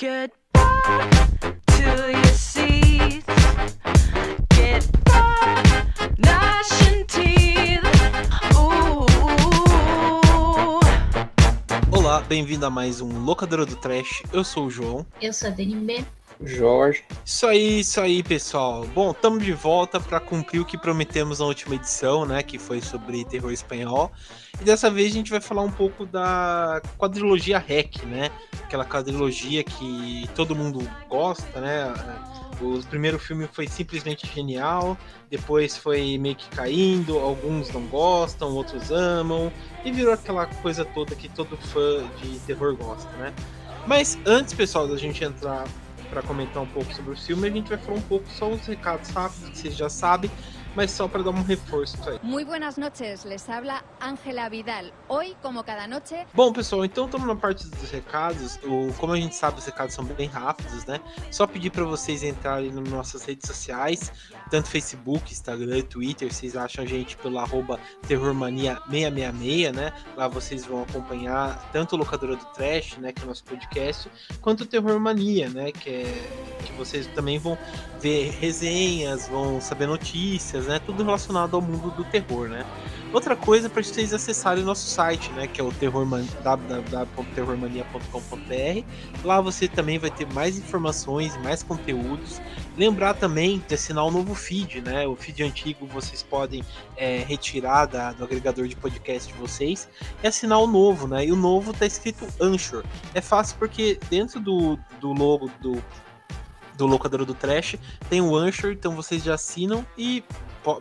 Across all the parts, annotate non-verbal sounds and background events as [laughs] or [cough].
To your seats. Gnashing teeth. Ooh. Olá, bem-vindo a mais um Locadora do Trash. Eu sou o João. Eu sou a Dani B. Jorge. Isso aí, isso aí, pessoal. Bom, estamos de volta para cumprir o que prometemos na última edição, né? Que foi sobre terror espanhol. E dessa vez a gente vai falar um pouco da quadrilogia REC, né? Aquela quadrilogia que todo mundo gosta, né? O primeiro filme foi simplesmente genial, depois foi meio que caindo, alguns não gostam, outros amam, e virou aquela coisa toda que todo fã de terror gosta, né? Mas antes, pessoal, da gente entrar para comentar um pouco sobre o filme, a gente vai falar um pouco só uns recados rápidos que vocês já sabem, mas só para dar um reforço aí. Muy buenas noches, les habla Ángela Vidal. Hoy, como cada noche, Bom, pessoal, então estamos na parte dos recados. O, como a gente sabe, os recados são bem rápidos, né? Só pedir para vocês entrarem nas nossas redes sociais, tanto Facebook, Instagram Twitter. Vocês acham a gente pelo arroba terrormania666, né? Lá vocês vão acompanhar tanto o Locadora do Trash, né? Que é o nosso podcast, quanto o Terror Mania, né? Que, é, que vocês também vão ver resenhas, vão saber notícias, né? Tudo relacionado ao mundo do terror, né? Outra coisa para vocês acessarem o nosso site, né, que é o terrorman, www.terrormania.com.br. Lá você também vai ter mais informações, mais conteúdos. Lembrar também de assinar o novo feed, né? O feed antigo vocês podem é, retirar da, do agregador de podcast de vocês e assinar o novo, né? E o novo tá escrito Anchor. É fácil porque dentro do, do logo do do locador do Trash, tem o Anchor, então vocês já assinam e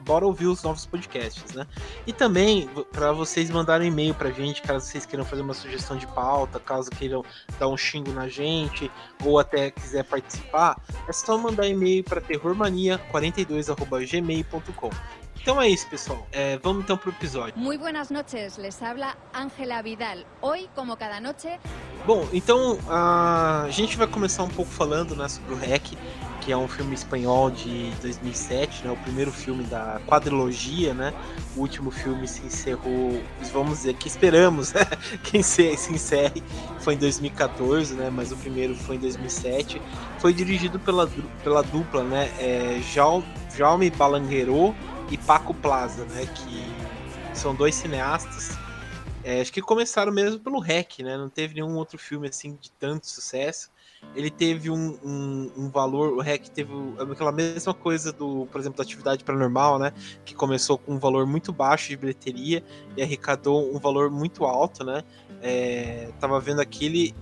bora ouvir os novos podcasts, né? E também para vocês mandarem e-mail pra gente, caso vocês queiram fazer uma sugestão de pauta, caso queiram dar um xingo na gente ou até quiser participar, é só mandar e-mail para terrormania42@gmail.com. Então é isso, pessoal. É, vamos então pro episódio. muy buenas noches, les habla Ángela Vidal. Hoy, como cada noche, Bom, então a gente vai começar um pouco falando né, sobre o REC, que é um filme espanhol de 2007, né, o primeiro filme da quadrilogia, né? O último filme se encerrou, vamos dizer, que esperamos [laughs] né, que se, se encerre, foi em 2014, né? Mas o primeiro foi em 2007. Foi dirigido pela, pela dupla, né? É, Jau- Jaume Balangueiro e Paco Plaza, né? Que são dois cineastas é, acho que começaram mesmo pelo REC, né? Não teve nenhum outro filme assim de tanto sucesso. Ele teve um, um, um valor, o REC teve aquela mesma coisa do, por exemplo, da atividade paranormal, né? Que começou com um valor muito baixo de bilheteria e arrecadou um valor muito alto, né? É, tava vendo aqui, ele,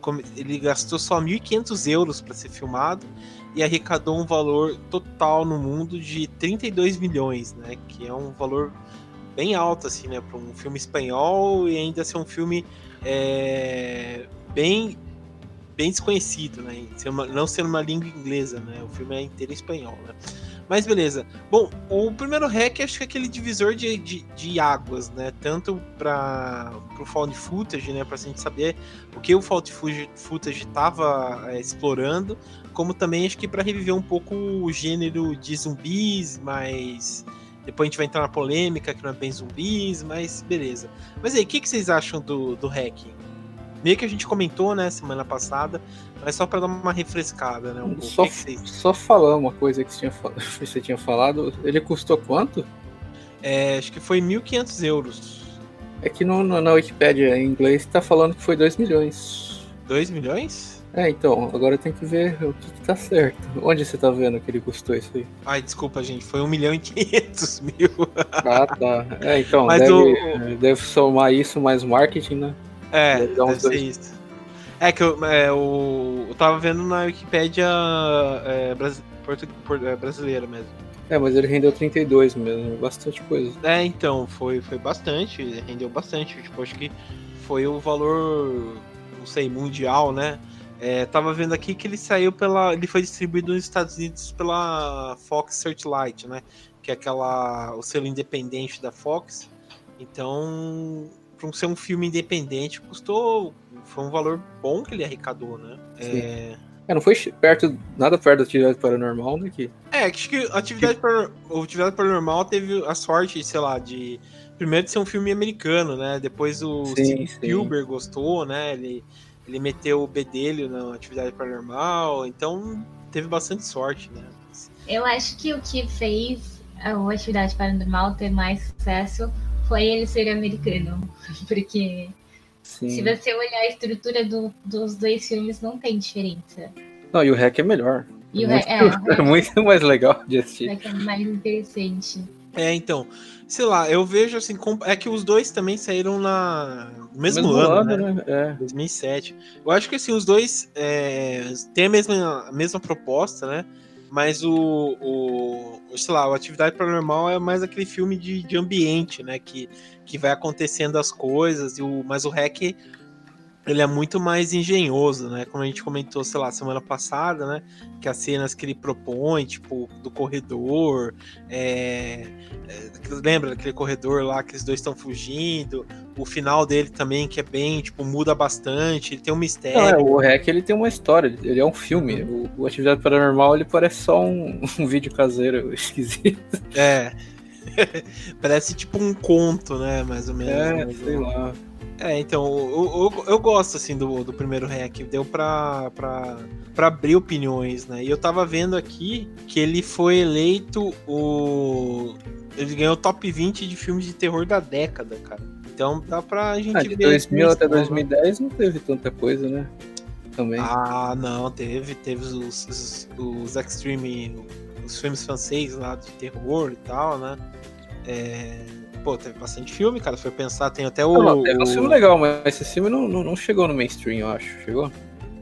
come- ele gastou só 1.500 euros para ser filmado e arrecadou um valor total no mundo de 32 milhões, né? Que é um valor bem alto, assim, né? Para um filme espanhol e ainda ser um filme é, bem bem desconhecido, né? Não sendo uma língua inglesa, né? O filme é inteiro espanhol, né? Mas beleza. Bom, o primeiro REC acho que é aquele divisor de, de, de águas, né? Tanto para o found footage, né? Para a gente saber o que o found footage- estava explorando, como também acho que para reviver um pouco o gênero de zumbis, mas depois a gente vai entrar na polêmica que não é bem zumbis, mas beleza. Mas aí, o que, que vocês acham do, do REC? Meio que a gente comentou, né, semana passada, mas só para dar uma refrescada, né? Um. Só, que, que vocês só falar uma coisa que você tinha, [laughs] você tinha falado. Ele custou quanto? É, acho que foi 1.500 euros. É que no, no- na Wikipédia em inglês tá falando que foi 2 milhões. 2 milhões? É, então, agora tem que ver o que, que tá certo. Onde você tá vendo que ele custou isso aí? Ai, desculpa, gente. Foi 1 milhão e 500 [laughs] mil. Ah, tá. É, então, Mas deve, o- deve somar isso mais marketing, né? É, Deve deve ser dois. isso. É que eu, é, o, eu tava vendo na Wikipédia é, brasi- é, brasileira mesmo. É, mas ele rendeu 32 mesmo, bastante coisa. É, então, foi, foi bastante, rendeu bastante. Tipo, acho que foi o valor, não sei, mundial, né? É, tava vendo aqui que ele saiu pela. Ele foi distribuído nos Estados Unidos pela Fox Searchlight, né? Que é aquela. o selo independente da Fox. Então, para ser um filme independente, custou. Foi um valor bom que ele arrecadou, né? É, É, não foi perto, nada perto da atividade paranormal, né? Que É, acho que a atividade, Paranor- o atividade paranormal teve a sorte, sei lá, de. Primeiro de ser um filme americano, né? Depois o Sim, Steven sim. Spielberg gostou, né? Ele, ele meteu o bedelho na atividade paranormal, então teve bastante sorte, né? Eu acho que o que fez a Atividade Paranormal ter mais sucesso foi ele ser americano. [laughs] Porque Sim. se você olhar a estrutura do- dos dois filmes, não tem diferença. Não, e o REC é melhor. E o muito, é, [laughs] o é muito mais legal de assistir. Rec é mais interessante. É, então, sei lá, eu vejo assim, é que os dois também saíram na no mesmo, ano, né? É. 2007. Eu acho que assim, os dois é, têm a mesma, a mesma proposta, né? Mas o, o, sei lá, o Atividade Paranormal é mais aquele filme de, de ambiente, né? Que, que vai acontecendo as coisas, e o, mas o REC ele é muito mais engenhoso, né? Como a gente comentou, sei lá, semana passada, né? Que as cenas que ele propõe, tipo, do corredor, é, é, lembra daquele corredor lá que os dois estão fugindo, o final dele também, que é bem, tipo, muda bastante, ele tem um mistério. Não, é, o REC ele tem uma história, ele é um filme. O, o Atividade Paranormal ele parece só um, [laughs] um vídeo caseiro [laughs] esquisito. É. [laughs] Parece tipo um conto, né? Mais ou menos. É, sei lá. É, então, eu, eu, eu gosto, assim, do, do primeiro hack. Deu pra, pra, pra abrir opiniões, né? E eu tava vendo aqui que ele foi eleito o... Ele ganhou o top 20 de filmes de terror da década, cara. Então dá pra gente Ah, de ver... 2000 até questão, né? 2010 não teve tanta coisa, né? Também. Ah, não, teve. Teve os, os, os Extreme... Os filmes franceses lá de terror e tal, né? É... Pô, teve bastante filme, cara. For pensar, tem até o... Não, teve um filme legal, mas esse filme não, não, não chegou no mainstream, eu acho. Chegou?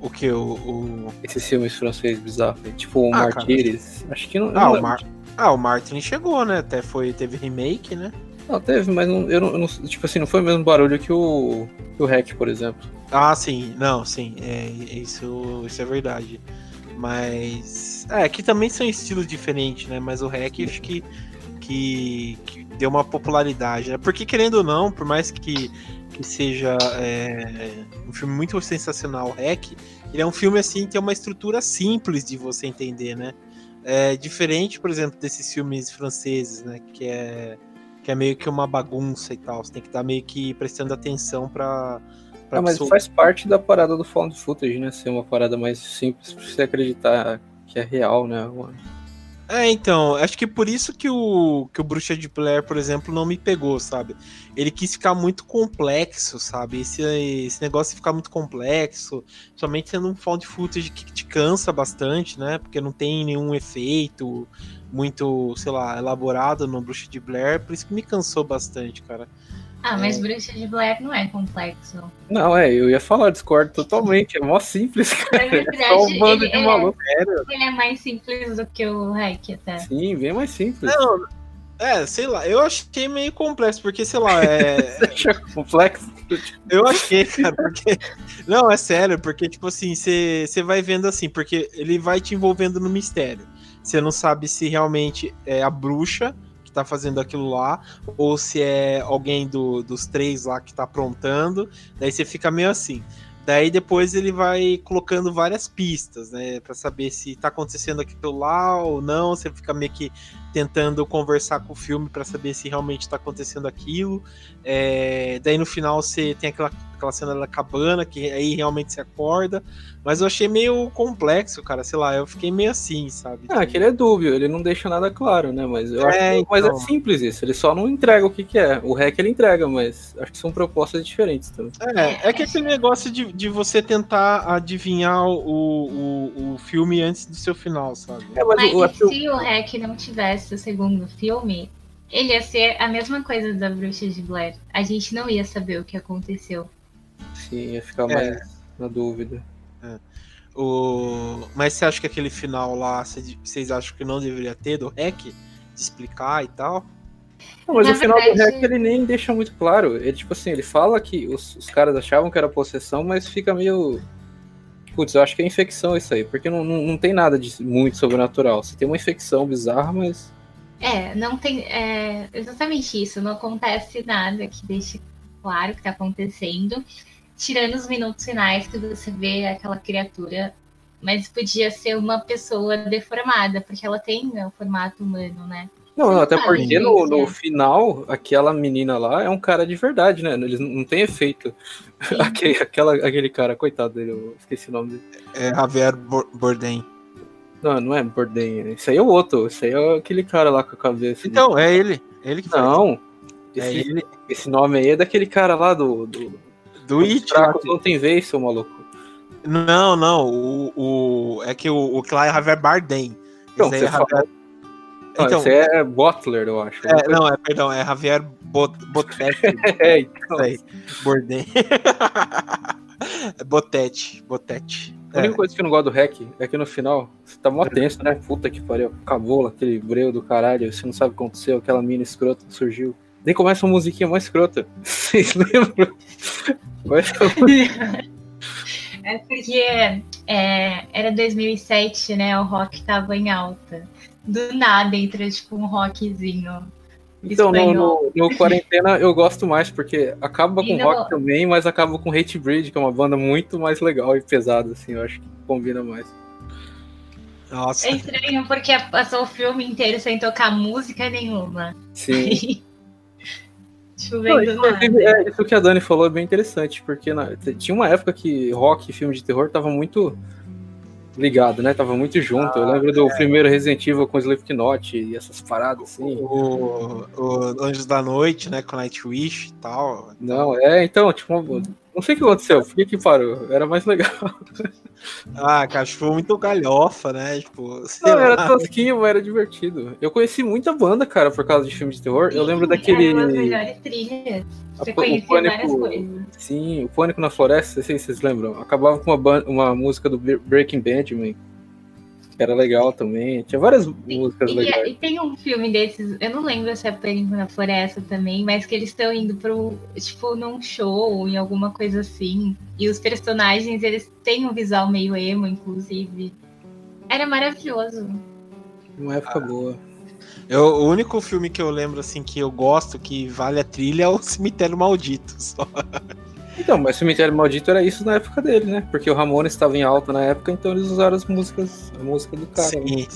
O que? O, o... Esses filmes franceses bizarros. Tipo o Ah, cara. Martyrs. Acho que não. Ah, não o. Mar... ah, o Martin chegou, né? Até foi, teve remake, né? Não, teve, mas não, eu não, eu não- Tipo assim, não foi o mesmo barulho que o, que o Hack, por exemplo. Ah, sim, não, sim, é, isso, isso é verdade. Mas. É, que também são estilos diferentes, né? Mas o Hack acho que, que, que deu uma popularidade, né? Porque, querendo ou não, por mais que, que seja é, um filme muito sensacional, Hack, ele é um filme assim, que tem uma estrutura simples de você entender, né? É diferente, por exemplo, desses filmes franceses, né? Que é, que é meio que uma bagunça e tal. Você tem que estar meio que prestando atenção pra Ah, mas pessoa- faz parte da parada do found footage, né? Ser uma parada mais simples pra você acreditar que é real, né? É, então, acho que por isso que o, que o Bruxa de Blair, por exemplo, não me pegou, sabe? Ele quis ficar muito complexo, sabe? Esse, esse negócio de ficar muito complexo, somente sendo um found footage que te cansa bastante, né? Porque não tem nenhum efeito muito, sei lá, elaborado no Bruxa de Blair, por isso que me cansou bastante, cara. Ah, mas É. Bruxa de Blair não é complexo. Não, é, eu ia falar, discordo totalmente. É mó simples, cara. Na verdade, É só um bando ele, de ele maluco. é, ele é mais simples do que o Hack até. Sim, bem mais simples. Não, é, sei lá, eu achei meio complexo, porque, sei lá, é, [laughs] Você acha complexo? Eu achei, cara, porque. Não, é sério, porque, tipo assim, você vai vendo assim, porque ele vai te envolvendo no mistério. Você não sabe se realmente é a bruxa que tá fazendo aquilo lá, ou se é alguém do, dos três lá que tá aprontando. Daí você fica meio assim. Daí depois ele vai colocando várias pistas, né, Pra saber se tá acontecendo aquilo lá ou não. Você fica meio que tentando conversar com o filme pra saber se realmente tá acontecendo aquilo. É, daí no final você tem aquela, aquela cena da cabana, que aí realmente você acorda. Mas eu achei meio complexo, cara. Sei lá, eu fiquei meio assim, sabe? Ah, que ele é dúbio, ele não deixa nada claro, né? Mas eu É, acho que mas é então. simples isso. Ele só não entrega o que, que é. O hack ele entrega, mas acho que são propostas diferentes também. É, é que aquele negócio de, de você tentar adivinhar o, o, o filme antes do seu final, sabe? É, mas, Mas o, e se o Hack não tivesse o segundo filme, ele ia ser a mesma coisa da Bruxa de Blair. A gente não ia saber o que aconteceu. sim, ia ficar É. mais na dúvida. O... Mas você acha que aquele final lá, cê- vocês acham que não deveria ter do REC? De explicar e tal? Não, mas Na o final do verdade- hack ele nem deixa muito claro. Ele, tipo assim, ele fala que os, os caras achavam que era possessão, mas fica meio. Putz, eu acho que é infecção isso aí, porque não, não, não tem nada de muito sobrenatural. Você tem uma infecção bizarra, mas. É, não tem. É exatamente isso. Não acontece nada que deixe claro o que tá acontecendo. Tirando os minutos finais que você vê aquela criatura. Mas podia ser uma pessoa deformada, porque ela tem né, o formato humano, né? Não, não, até Ah, porque no, no é. final, aquela menina lá é um cara de verdade, né? Eles não, tem efeito. [laughs] Aquele, aquela, aquele cara, coitado dele, eu esqueci o nome dele. É Javier Bardem. Não, não é Bourdain. Esse aí é o outro. Esse aí é aquele cara lá com a cabeça. Então, é ele. Ele que faz. Não. é Esse, ele. esse nome aí é daquele cara lá do. do Do It. não tem vez, seu maluco. Não, não. O, o, é que o, o que lá é Javier Bardem. Esse aí você é Javier... fala- Não, Então, esse é Butler, eu acho. é, não, é, perdão, é Javier Bot, Botetti. [laughs] É, então, Isso aí. Bordem. [laughs] Botetti. Botetti. A única coisa que eu não gosto do hack é que no final você tá mó tenso, né? Puta que pariu. Acabou aquele breu do caralho, você não sabe o que aconteceu, aquela mina escrota que surgiu. Daí começa uma musiquinha mais escrota. [laughs] Vocês lembram? É porque é, era 2007, né? O rock tava em alta. Do nada entra tipo um rockzinho. Então, no, no, no quarentena eu gosto mais, porque acaba com no- rock também, mas acaba com Hate Breed, que é uma banda muito mais legal e pesada, assim, eu acho que combina mais. Nossa. É estranho porque passou o filme inteiro sem tocar música nenhuma. Sim. [laughs] Não, inclusive, é, isso que a Dani falou é bem interessante, porque na- tinha uma época que rock e filme de terror tava muito ligado, né? Tava muito junto. Eu lembro do primeiro Resident Evil com Slipknot e essas paradas assim. O, o Anjos da Noite, né? Com Nightwish e tal. Não, é, então, tipo, não sei o que aconteceu, por que que parou? Era mais legal. Ah, cara, acho que foi muito galhofa, né? Tipo, sei Não, era lá. tosquinho, mas era divertido. Eu conheci muita banda, cara, por causa de filme de terror. Eu lembro daquele. Eram as melhores trilhas. Você conhecia Pânico- várias coisas. Sim, o Pânico na Floresta, não sei se vocês lembram. Acabava com uma, ban- uma música do Bre- Breaking Benjamin, que era legal também. Tinha várias músicas E, legais. e tem um filme desses, eu não lembro se é Pânico na Floresta também, mas que eles estão indo pro, tipo, num show, em alguma coisa assim. E os personagens, eles têm um visual meio emo, inclusive. Era maravilhoso. Uma época boa. Eu, o único filme que eu lembro, assim, que eu gosto, que vale a trilha, é o [laughs] Cemitério Maldito. Só. Então, mas Cemitério Maldito era isso na época dele, né? Porque o Ramones estava em alta na época, então eles usaram as músicas, a música do cara. né? Sim.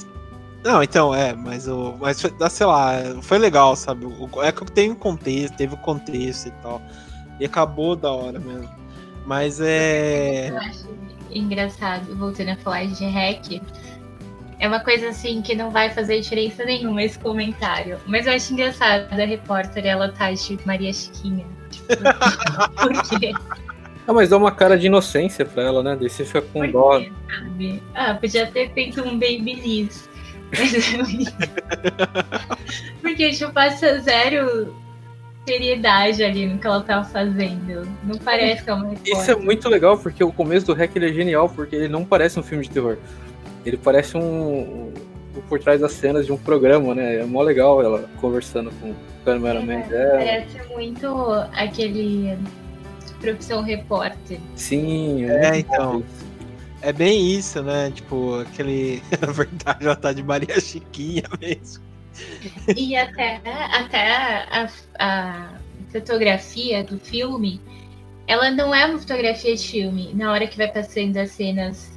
Não, então, é, mas o. Mas foi- sei lá, foi legal, sabe? O- é que tem um contexto, teve o contexto e tal. E acabou da hora mesmo. Mas é. Eu acho engraçado, voltando a falar de hack. É uma coisa assim que não vai fazer diferença nenhuma esse comentário. Mas eu acho engraçado a repórter, ela tá de Maria Chiquinha. [laughs] Por quê? Ah, mas dá uma cara de inocência pra ela, né? Daí você fica com Por dó. quê, sabe? Ah, podia ter feito um Babyliss. [laughs] Porque, tipo, passa zero seriedade ali no que ela tá fazendo. Não parece que é uma repórter. Isso é muito legal, porque o começo do Hack é genial, porque ele não parece um filme de terror. Ele parece um por trás das cenas de um programa, né? É mó legal ela conversando com o cameraman dela. Parece muito aquele profissão repórter. Sim, É, muito então. isso. É bem isso, né? Tipo, aquele. [laughs] Na verdade, ela tá de Maria Chiquinha mesmo. E até, até a, a fotografia do filme, ela não é uma fotografia de filme. Na hora que vai passando as cenas.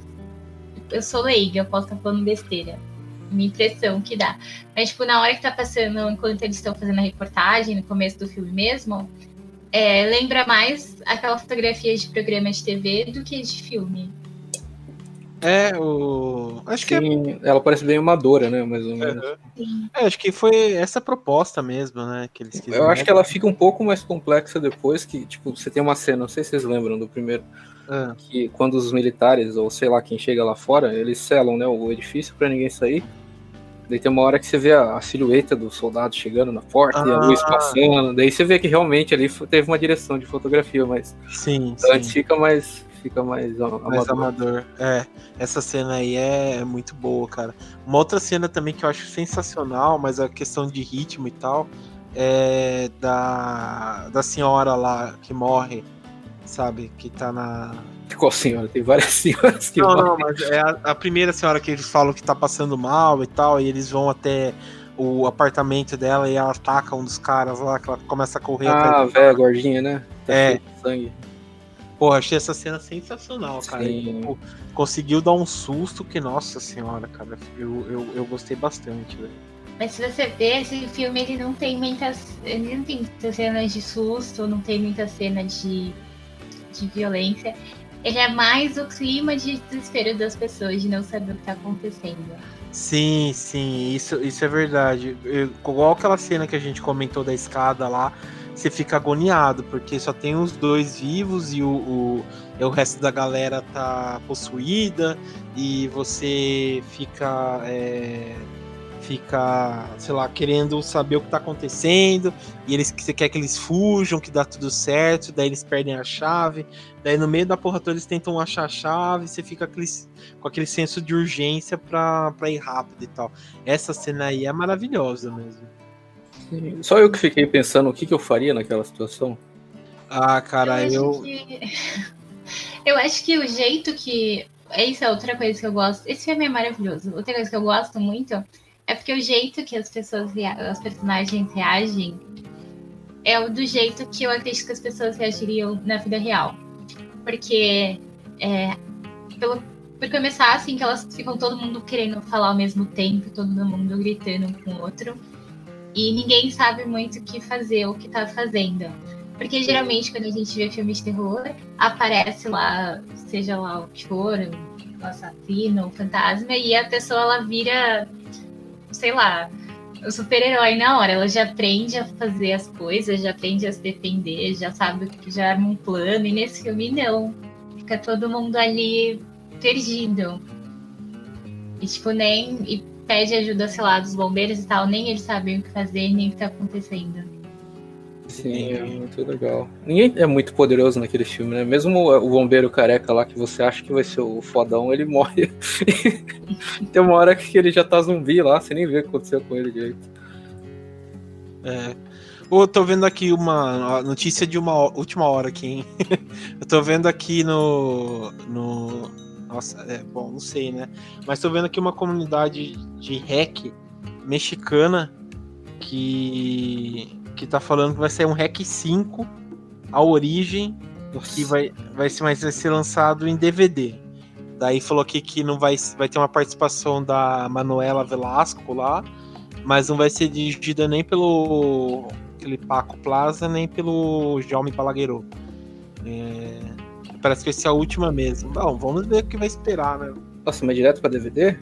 Eu sou leiga, eu posso estar falando besteira. Minha impressão que dá. Mas, tipo, na hora que tá passando, enquanto eles estão fazendo a reportagem, no começo do filme mesmo, é, lembra mais aquela fotografia de programa de TV do que de filme. É, o. Acho que é, Sim, ela parece bem amadora, né? Mais ou menos. é, Acho que foi essa proposta mesmo, né? Que eles quiseram. Eu acho que ela fica um pouco mais complexa depois que, tipo, você tem uma cena, não sei se vocês lembram do primeiro, Ah, que quando os militares, ou sei lá quem chega lá fora, eles selam né, o edifício pra ninguém sair. Daí tem uma hora que você vê a, a silhueta do soldado chegando na porta e a Ah. luz passando. Daí você vê que realmente ali teve uma direção de fotografia, mas sim, sim. antes fica mais. Fica mais amador. amador. É, essa cena aí é, é muito boa, cara. Uma outra cena também que eu acho sensacional, mas a questão de ritmo e tal, é da, da senhora lá que morre, sabe? Que tá na. Qual senhora? Tem várias [laughs] senhoras que Não, morrem. não, mas é a, a primeira senhora que eles falam que tá passando mal e tal, e eles vão até o apartamento dela e ela ataca um dos caras lá, que ela começa a correr Ah, velha gordinha, né? Tá É. sangue. Porra, achei essa cena sensacional, cara. E, Sim. tipo, conseguiu dar um susto que, nossa senhora, cara. Eu, eu, eu gostei bastante, velho. Mas se você ver, esse filme ele não tem muitas. Ele não tem muitas cenas de susto, não tem muita cena de, de violência. Ele é mais o clima de desespero das pessoas, de não saber o que tá acontecendo. Sim, sim, isso, isso é verdade. Eu- Igual aquela cena que a gente comentou da escada lá, você fica agoniado, porque só tem os dois vivos e o, o, o resto da galera tá possuída, e você fica. é, fica, sei lá, querendo saber o que tá acontecendo, e eles você quer que eles fujam, que dá tudo certo, daí eles perdem a chave, daí no meio da porra toda eles tentam achar a chave, você fica aquele, com aquele senso de urgência pra, pra ir rápido e tal. Essa cena aí é maravilhosa mesmo. Só eu que fiquei pensando o que, que eu faria naquela situação. Ah, cara, acho eu. que- [laughs] eu acho que o jeito que. Isso é outra coisa que eu gosto. Esse filme é maravilhoso. Outra coisa que eu gosto muito é porque o jeito que as pessoas, os personagens reagem é o do jeito que eu acredito que as pessoas reagiriam na vida real. Porque, é, pelo, por começar, assim, que elas ficam todo mundo querendo falar ao mesmo tempo, todo mundo gritando um com o outro. E ninguém sabe muito o que fazer, o que tá fazendo. Porque geralmente quando a gente vê filmes de terror, aparece lá, seja lá o que for, o assassino, o fantasma, e a pessoa ela vira, sei lá, o super-herói na hora. Ela já aprende a fazer as coisas, já aprende a se defender, já sabe que já arma um plano, e nesse filme não. Fica todo mundo ali perdido. E tipo, nem. E pede ajuda, sei lá, dos bombeiros e tal, nem eles sabem o que fazer, nem o que tá acontecendo. Sim, é muito legal. Ninguém é muito poderoso naquele filme, né? Mesmo o bombeiro careca lá, que você acha que vai ser o fodão, ele morre. [laughs] Tem uma hora que ele já tá zumbi lá, você nem vê o que aconteceu com ele direito. É. Ô, Eu tô vendo aqui uma notícia de uma última hora aqui, hein? [laughs] Eu tô vendo aqui no. no nossa, é, bom, não sei, né? Mas tô vendo aqui uma comunidade de hack mexicana que. Que tá falando que vai sair um hack 5 a origem Nossa. que vai, vai, ser, mas vai ser lançado em DVD. Daí falou aqui que não vai, vai ter uma participação da Manuela Velasco lá, mas não vai ser dirigida nem pelo aquele Paco Plaza, nem pelo Jaume Balaguerô. É, parece que vai ser a última mesmo. Bom, vamos ver o que vai esperar, né? Nossa, mas direto pra DVD?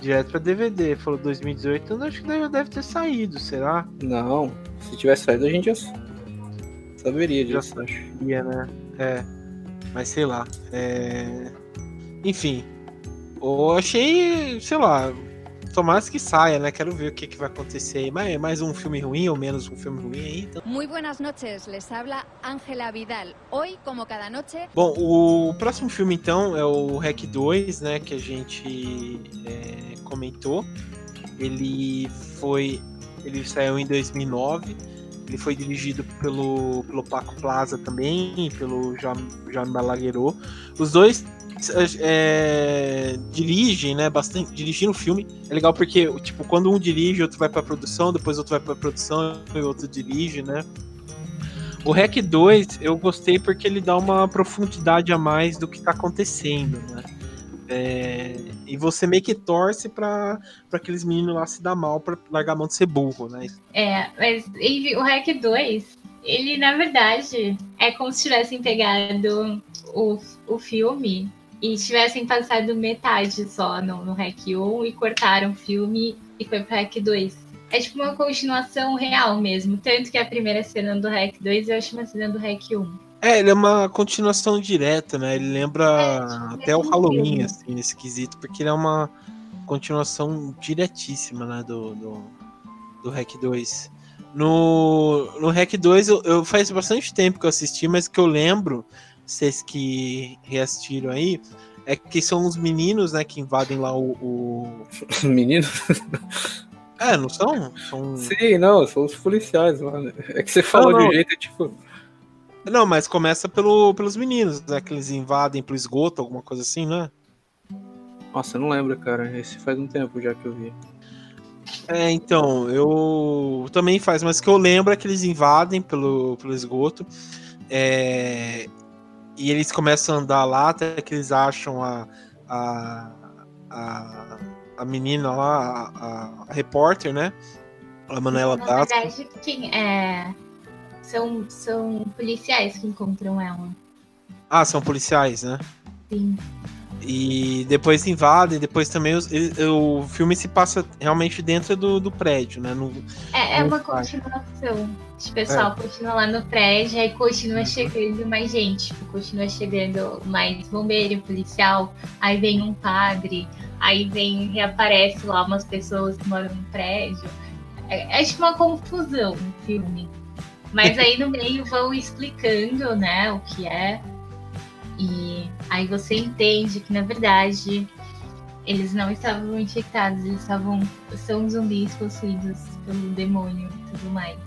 Direto pra DVD, falou 2018, eu acho que deve, deve ter saído, será? Não. Se tivesse saído, a gente já saberia Já disso, acho. Ia, né? É. Mas sei lá. É... Enfim. Eu achei, sei lá. Tomara que saia, né? Quero ver o que, que vai acontecer aí. Mais, mais um filme ruim ou menos um filme ruim aí. Então... Muy buenas noches, les habla Ángela Vidal. Hoy, como cada noche, Bom, o próximo filme então é o Hack 2, né? Que a gente é, comentou. Ele foi. Ele saiu em 2009. Ele foi dirigido pelo, pelo Paco Plaza também, pelo Jaime Balaguerô. Os dois é, dirigem, né? Bastante. Dirigindo o filme. É legal porque, tipo, quando um dirige, outro vai pra produção, depois outro vai pra produção e outro dirige, né? O Hack 2 eu gostei porque ele dá uma profundidade a mais do que tá acontecendo, né? É, e você meio que torce pra, pra aqueles meninos lá se dar mal pra largar a mão de ser burro, né? É, mas o Hack 2, ele na verdade é como se tivessem pegado o, o filme e tivessem passado metade só no, no Hack 1 e cortaram o filme e foi pro Hack 2. É tipo uma continuação real mesmo. Tanto que a primeira cena do Hack 2 eu acho uma cena do Hack 1. É, ele é uma continuação direta, né? Ele lembra É, até o mesmo Halloween, filme. assim, nesse quesito, porque ele é uma continuação diretíssima, né, do, do, do Hack 2. No, no Hack 2, eu, eu faz bastante tempo que eu assisti, mas o que eu lembro, vocês que reassistiram aí, é que são os meninos, né, que invadem lá o... o... [laughs] Menino? É, não são? São... Sim, não, são os policiais lá, né? É que você falou Não, de não. jeito, tipo. Não, mas começa pelo, pelos meninos, né, que eles invadem pro esgoto, alguma coisa assim, né? Nossa, eu não lembro, cara. Esse faz um tempo já que eu vi. É, então, eu também faz, mas o que eu lembro é que eles invadem pelo, pelo esgoto é, e eles começam a andar lá até que eles acham a, a, a, a menina lá, a, a repórter, né? A Manuela Na Dasco. verdade, quem é. São, são policiais que encontram ela. Ah, são policiais, né? Sim. E depois invadem, depois também os- ele- o filme se passa realmente dentro do, do prédio, né? No- É, é uma faz. continuação. O pessoal continua lá no prédio, aí continua chegando mais gente. Tipo, continua chegando mais bombeiro, policial, aí vem um padre, aí vem, reaparece lá umas pessoas que moram no prédio. É, é tipo uma confusão o filme. Mas aí no meio vão explicando, né, o que é. E aí você entende que, na verdade, eles não estavam infectados, eles estavam. são zumbis possuídos pelo demônio e tudo mais.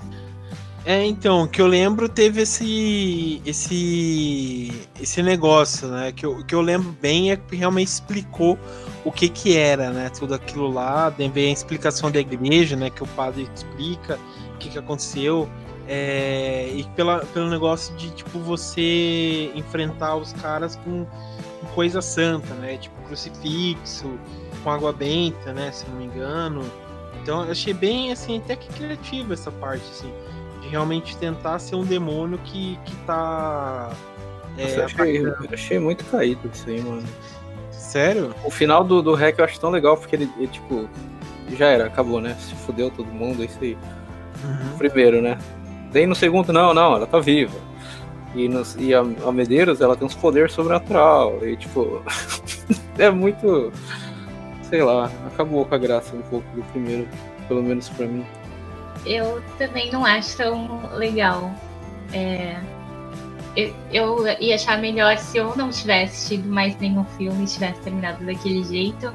É, então, que eu lembro teve esse esse esse negócio, né? Que eu, que eu lembro bem é que realmente explicou o que que era, né? Tudo aquilo lá, vem a explicação da igreja, né? Que o padre explica o que que aconteceu. É, e pela, pelo negócio de, tipo, você enfrentar os caras com, com coisa santa, né? Tipo, crucifixo, com água benta, né? Se não me engano. Então, eu achei bem, assim, até que criativa essa parte, assim de realmente tentar ser um demônio que, que tá. é, Nossa, achei, achei muito caído isso aí, mano. Sério? O final do, do hack eu acho tão legal, porque ele, ele, tipo, já era, acabou, né? Se fudeu todo mundo, é isso aí. Uhum. Primeiro, né? Daí no segundo, não, não, ela tá viva. E, nos, e a, a Medeiros, ela tem uns poderes sobrenatural. E, tipo, [laughs] é muito. Sei lá, acabou com a graça um pouco do primeiro, pelo menos pra mim. Eu também não acho tão legal. É, eu, eu ia achar melhor se eu não tivesse tido mais nenhum filme e tivesse terminado daquele jeito.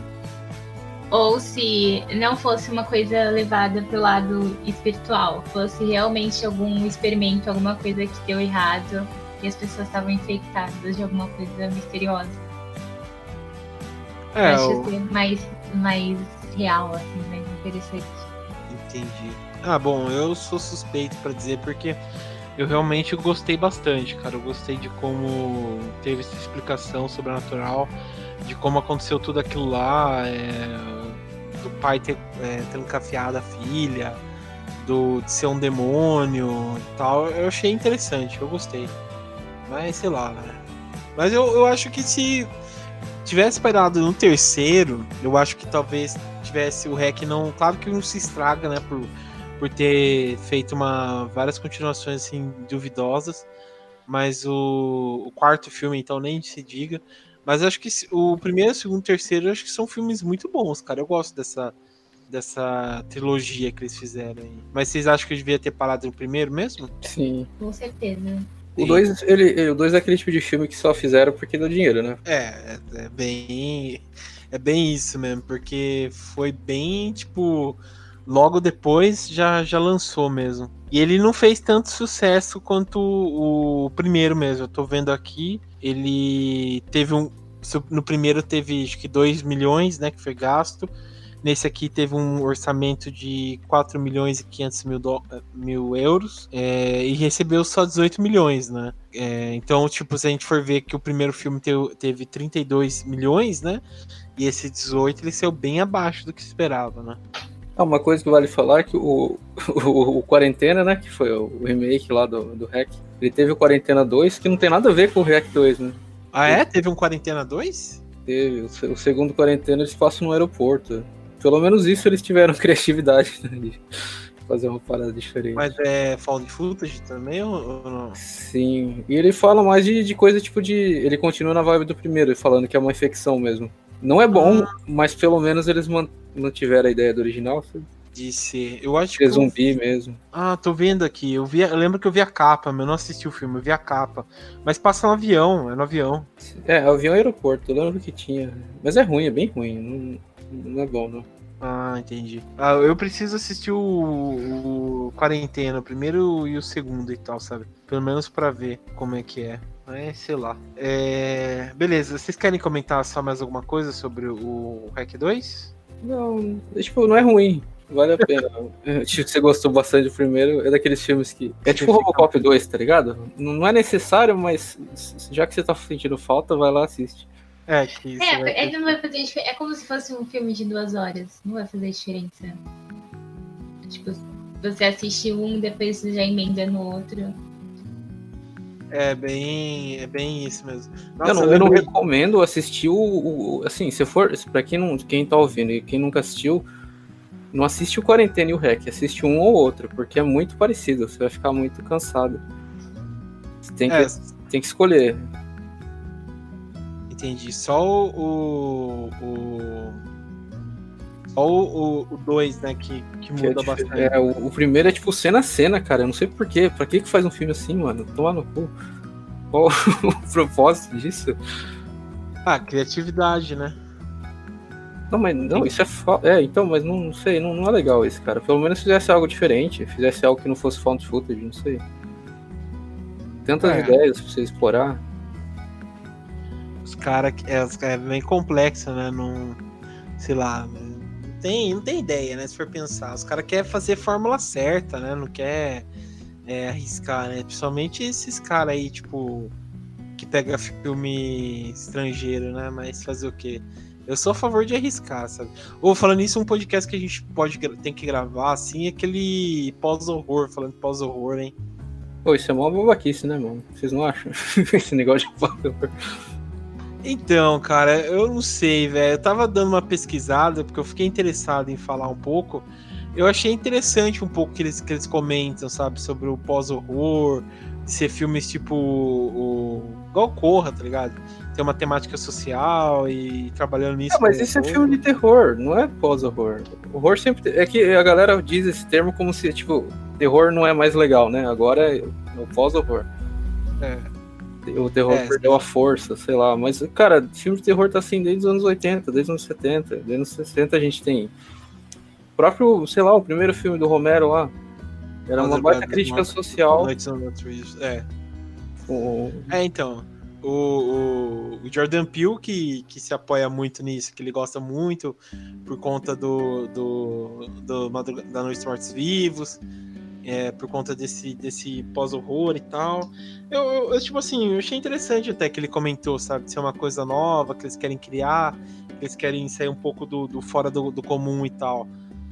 Ou se não fosse uma coisa levada pro lado espiritual, fosse realmente algum experimento, alguma coisa que deu errado e as pessoas estavam infectadas de alguma coisa misteriosa. É, acho eu ser mais, mais real, assim, mais interessante. entendi. Ah, bom, eu sou suspeito pra dizer porque eu realmente gostei bastante, cara. Eu gostei de como teve essa explicação sobrenatural, de como aconteceu tudo aquilo lá, é, do pai ter é, trancafiado a filha, do, de ser um demônio e tal. Eu achei interessante, eu gostei. Mas sei lá, né? Mas eu, eu acho que se tivesse parado no terceiro, eu acho que talvez tivesse o REC não. Claro que não se estraga, né? Por, por ter feito uma, várias continuações assim, duvidosas. Mas o, o quarto filme, então, nem se diga. Mas acho que o primeiro, segundo e terceiro, acho que são filmes muito bons, cara. Eu gosto dessa, dessa trilogia que eles fizeram aí. Mas vocês acham que eu devia ter parado no primeiro mesmo? Sim. Com certeza. O 2 ele, ele- o dois é aquele tipo de filme que só fizeram porque deu dinheiro, né? É, é, é bem. É bem isso mesmo, porque foi bem, tipo. Logo depois já, já lançou mesmo. E ele não fez tanto sucesso quanto o, primeiro mesmo. Eu tô vendo aqui. Ele teve um. No primeiro teve acho que 2 milhões, né? Que foi gasto. Nesse aqui teve um orçamento de 4 milhões e 500 mil, dó- mil euros. é, e recebeu só 18 milhões, né? É, então, tipo, se a gente for ver que o primeiro filme teu- teve 32 milhões, né? E esse 18 ele saiu bem abaixo do que esperava, né? Ah, uma coisa que vale falar é que o, [laughs] o, o Quarentena, né? Que foi o remake lá do, do Hack, ele teve o Quarentena 2, que não tem nada a ver com o Hack 2, né? Ah, é? Teve um Quarentena 2? Teve. O, o segundo Quarentena eles passam no aeroporto. Pelo menos isso eles tiveram [laughs] criatividade né, de fazer uma parada diferente. Mas é found footage também ou não? Sim. E ele fala mais de, de coisa tipo de. Ele continua na vibe do primeiro, falando que é uma infecção mesmo. Não é bom, mas pelo menos eles man- mantiveram a ideia do original? De ser. Eu acho que. Eu- zumbi mesmo. Ah, tô vendo aqui. Eu, vi, eu lembro que eu vi a capa, mas eu não assisti o filme, eu vi a capa. Mas passa no avião, é no avião. É, avião e aeroporto, eu lembro que tinha. Mas é ruim, é bem ruim. Não, não é bom, não. Ah, entendi. Ah, eu preciso assistir o, o Quarentena, o primeiro e o segundo e tal, sabe? Pelo menos pra ver como é que é. É, sei lá. É, beleza, vocês querem comentar só mais alguma coisa sobre o Hack 2? Não, tipo, não é ruim. Vale a pena. [laughs] É, tipo, você gostou bastante do primeiro, é daqueles filmes que. É tipo Robocop 2, tá ligado? Não é necessário, mas já que você tá sentindo falta, vai lá e assiste. É, que vai É, ter- ele não vai fazer diferença. É como se fosse um filme de duas horas. Não vai fazer diferença. Tipo, você assiste um, depois você já emenda no outro. É bem. É bem isso mesmo. eu Nossa, não, eu não recomendo assistir o, o- Assim, se for. Pra quem, não, quem tá ouvindo e quem nunca assistiu, não assiste o Quarentena e o Rec, assiste um ou outro, porque é muito parecido, você vai ficar muito cansado. Você tem que, É, tem que escolher. entendi. Só o. o, só o 2, né? Que, que é muda dif- bastante. é, o, o primeiro é tipo cena a cena, cara. Eu não sei porquê. Pra que que faz um filme assim, mano? Toma no cu. Qual [laughs] o propósito disso? Ah, criatividade, né? Não, mas não, isso é fa- É, então, mas não, não sei, não, não é legal esse, cara. Pelo menos fizesse algo diferente, fizesse algo que não fosse found footage, não sei. Tantas É. ideias pra você explorar. Os caras é, é bem complexo, né? Não. Sei lá. Tem, não tem ideia, né? Se for pensar. Os caras querem fazer fórmula certa, né? Não quer é, arriscar, né? Principalmente esses caras aí, tipo. Que pega filme estrangeiro, né? Mas fazer o quê? Eu sou a favor de arriscar, sabe? Ou falando isso, um podcast que a gente pode tem que gravar, assim, é aquele pós-horror, falando pós-horror, hein? Pô, isso é mó babaquice, né, mano? Vocês não acham? [laughs] Esse negócio de horror. Então, cara, eu não sei, velho. Eu tava dando uma pesquisada porque eu fiquei interessado em falar um pouco. Eu achei interessante um pouco que eles, que eles comentam, sabe, sobre o pós-horror, ser filmes tipo o, igual Corra, tá ligado? Tem uma temática social e trabalhando nisso. Ah, mas isso é filme de terror, não é pós-horror. Horror sempre. É que a galera diz esse termo como se, tipo, terror não é mais legal, né? Agora é o pós-horror. É. O terror É, perdeu a força, sei lá. Mas, cara, filme de terror tá assim desde os anos 80, desde os anos 70. Desde os anos 60 a gente tem. O próprio, sei lá, o primeiro filme do Romero lá. Era uma baita crítica social. É. com- É, então. O, o, o Jordan Peele, que, que se apoia muito nisso, que ele gosta muito por conta do, do, do da Noite dos Mortos Vivos, é, por conta desse, desse pós-horror e tal. Eu, eu- eu, tipo assim, eu achei interessante até que ele comentou, sabe, de ser uma coisa nova, que eles querem criar, que eles querem sair um pouco do, do fora do, do comum e tal.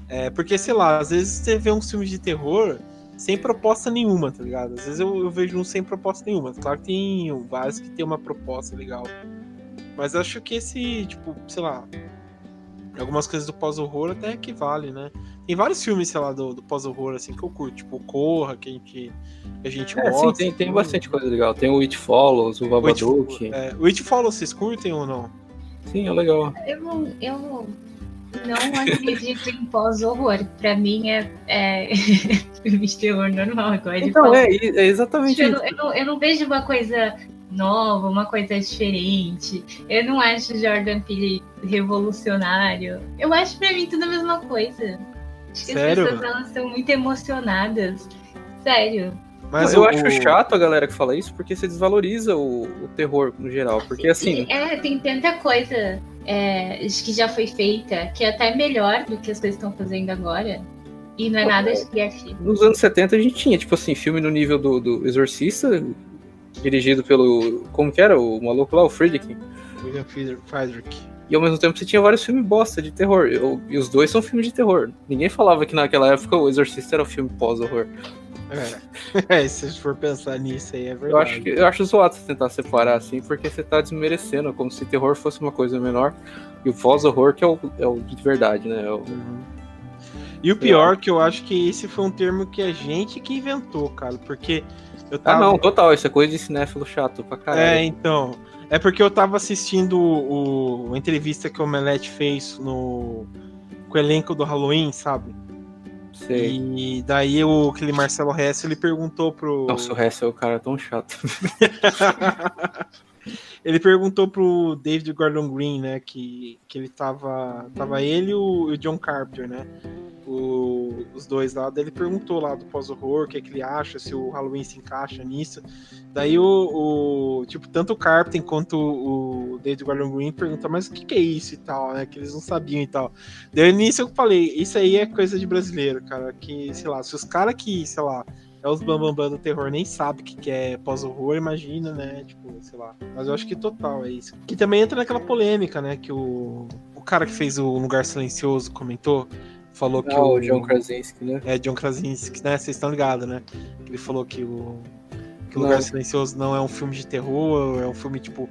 É, porque, sei lá, às vezes você vê uns filmes de terror sem proposta nenhuma, tá ligado? Às vezes eu, eu vejo um sem proposta nenhuma. Claro que tem vários que tem uma proposta legal. Mas acho que esse, tipo, sei lá, algumas coisas do pós-horror até que vale, né? Tem vários filmes, sei lá, do, do pós-horror, assim, que eu curto. Tipo, Corra, que a gente, que a gente É, sim, gosta. tem, tem tudo. bastante coisa legal. Tem o It Follows, o O It, Babadook. é, o It Follow, vocês curtem ou não? Sim, é legal. Eu, não- eu não acredito em pós-horror. Pra mim é, é [laughs] filme de terror normal. Ele Então, é, é exatamente Eu isso. não, eu, não, eu não vejo uma coisa nova, uma coisa diferente. Eu não acho Jordan Peele revolucionário. Eu acho pra mim tudo a mesma coisa. Acho que Sério? as pessoas elas são muito emocionadas. Sério. Mas eu o- acho chato a galera que fala isso porque você desvaloriza o, o terror no geral. Porque assim, É, tem tanta coisa é, que já foi feita que é até melhor do que as coisas estão fazendo agora. E não é nada de criativo. nos anos 70 a gente tinha, tipo assim, filme no nível do, do Exorcista, dirigido pelo. Como que era? O maluco lá, o Friedkin. William Friedrich. E ao mesmo tempo você tinha vários filmes bosta de terror. Eu- e os dois são filmes de terror. Ninguém falava que naquela época o Exorcista era um filme pós-horror. É. [laughs] é, se a gente for pensar nisso aí, é verdade. Eu acho, que, eu acho zoado você tentar separar assim, porque você tá desmerecendo, como se terror fosse uma coisa menor. E o pós-horror que é o, é o de verdade, né? É o- Uhum. E o pior que eu acho que esse foi um termo que a gente que inventou, cara, porque eu Ah, tava... não, total, isso é coisa de cinéfilo chato pra caralho. É, então, é porque eu tava assistindo o, a entrevista que o Omelete fez no com o elenco do Halloween, sabe? Sei. E daí o aquele Marcelo Hess, ele perguntou pro Nossa, o resto é o cara tão chato. [laughs] ele perguntou pro David Gordon Green, né, que, que ele tava tava ele e o, John Carpenter, né? O- os dois lá, daí ele perguntou lá do pós-horror, o que, é que ele acha, se o Halloween se encaixa nisso. Daí o, o- tipo, tanto o Carpenter quanto o, David Gordon Green perguntam, mas o que, que é isso e tal, né? Que eles não sabiam e tal. Daí nisso eu falei, isso aí é coisa de brasileiro, cara, que, sei lá, se os caras que, sei lá, É os bambambam do terror, nem sabe o que que é pós-horror, imagina, né? Tipo, sei lá. Mas eu acho que total é isso. Que também entra naquela polêmica, né? Que o, o cara que fez o Lugar Silencioso comentou, falou que Ah, o John Krasinski, né? É, John Krasinski, né? Vocês estão ligados, né? Ele falou que o, que o. Lugar Silencioso não é um filme de terror, é um filme, tipo,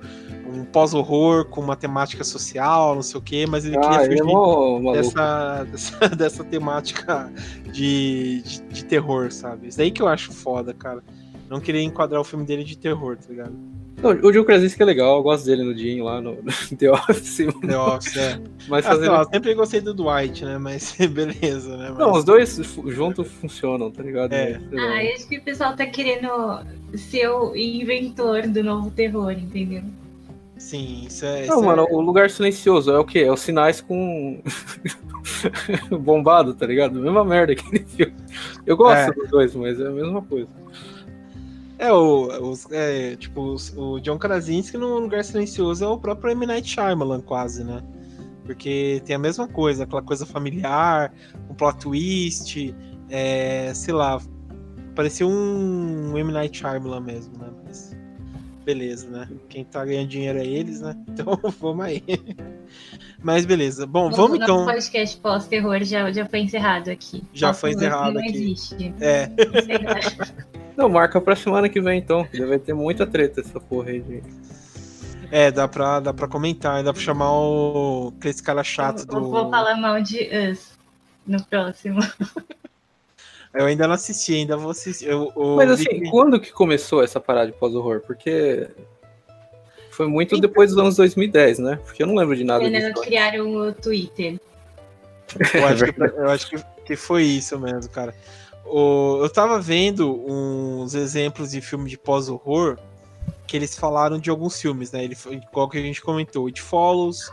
um pós-horror com uma temática social, não sei o quê, mas ele Ah, queria ele é fugir mó dessa, [laughs] dessa, dessa temática de, de, de terror, sabe? Isso daí que eu acho foda, cara. Não queria enquadrar o filme dele de terror, tá ligado? Não, o John Krasinski é legal, eu gosto dele no Jim lá no, no [laughs] The Office. The Office, é. Mas Ah, lá, eu sempre gostei do Dwight, né? Mas [laughs] beleza, né? Mas- Não, os dois juntos funcionam, tá ligado? É. Ah, eu acho que o pessoal tá querendo ser o inventor do novo terror, entendeu? Sim, isso é. Não, isso mano, é... o lugar silencioso é o quê? É os sinais com. [laughs] bombado, tá ligado? Mesma merda aquele filme. Eu gosto É. dos dois, mas é a mesma coisa. É, o, os- é, tipo, o John Krasinski no Lugar Silencioso é o próprio M. Night Shyamalan, quase, né? Porque tem a mesma coisa, aquela coisa familiar, um plot twist, é, sei lá, parecia um M. Night Shyamalan mesmo, né? Mas beleza, né? Quem tá ganhando dinheiro é eles, né? [laughs] Então vamos aí. Mas beleza. Bom, vamos O então. nosso podcast pós-terror já, já foi encerrado aqui. Já foi encerrado não aqui. existe. É, Não, marca pra semana que vem então. que Vai ter muita treta essa porra aí. De... é, dá pra, dá pra comentar, dá pra chamar o, aquele cara chato Eu do. vou falar mal de Us no próximo. Eu ainda não assisti, ainda vou assistir. Eu, eu Mas assim, quando que começou essa parada de pós-horror? Porque. Foi muito Então- depois dos anos 2010, né? Porque eu não lembro de nada Eles disso. criaram o Twitter. eu acho, que, [laughs] eu acho que, que foi isso mesmo, cara. O, eu tava vendo uns exemplos de filme de pós-horror que eles falaram de alguns filmes, né? Ele, foi- igual que a gente comentou, It Follows,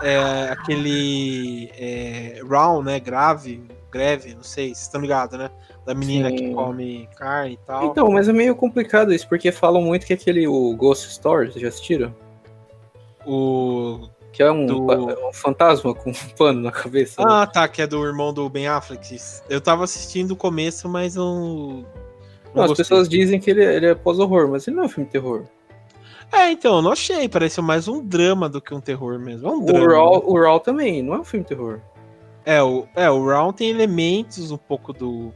é, aquele é, Round, né? Grave, greve, não sei, vocês estão ligados, né? Da menina Sim. que come carne e tal. Então, mas é meio complicado isso, porque falam muito que aquele o Ghost Story, já assistiram? O... Que é um, Do- um fantasma com um pano na cabeça. né? Ah, tá, que é do irmão do Ben Affleck. Eu tava assistindo o começo, mas não. não, as gostei. pessoas dizem que ele, ele é pós-horror, mas ele não é um filme de terror. É, então, eu não achei. Pareceu mais um drama do que um terror mesmo. É um O drama. Raw, o Raw também, não é um filme de terror. É, o, é, o Round tem elementos um pouco do,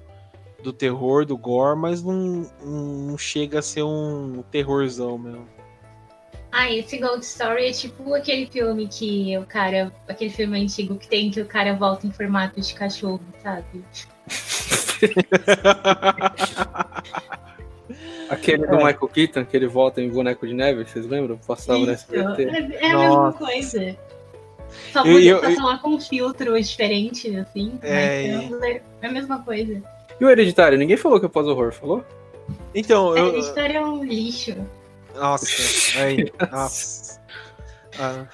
do terror, do gore, mas não, não chega a ser um terrorzão mesmo. Ah, esse Gold Story é tipo aquele filme que o cara. Aquele filme antigo que tem que o cara volta em formato de cachorro, sabe? [laughs] Aquele do Michael Keaton, que ele volta em boneco de neve, vocês lembram? Passava no Isso, SBT. é, é a mesma Nossa. coisa. Só Eu- eu- falar com um filtro diferente, assim. É. Mas é é a mesma coisa. E o Hereditário? Ninguém falou que é pós-horror, falou? Então, A eu. história é um lixo. Nossa, [laughs] aí, nossa. Ah,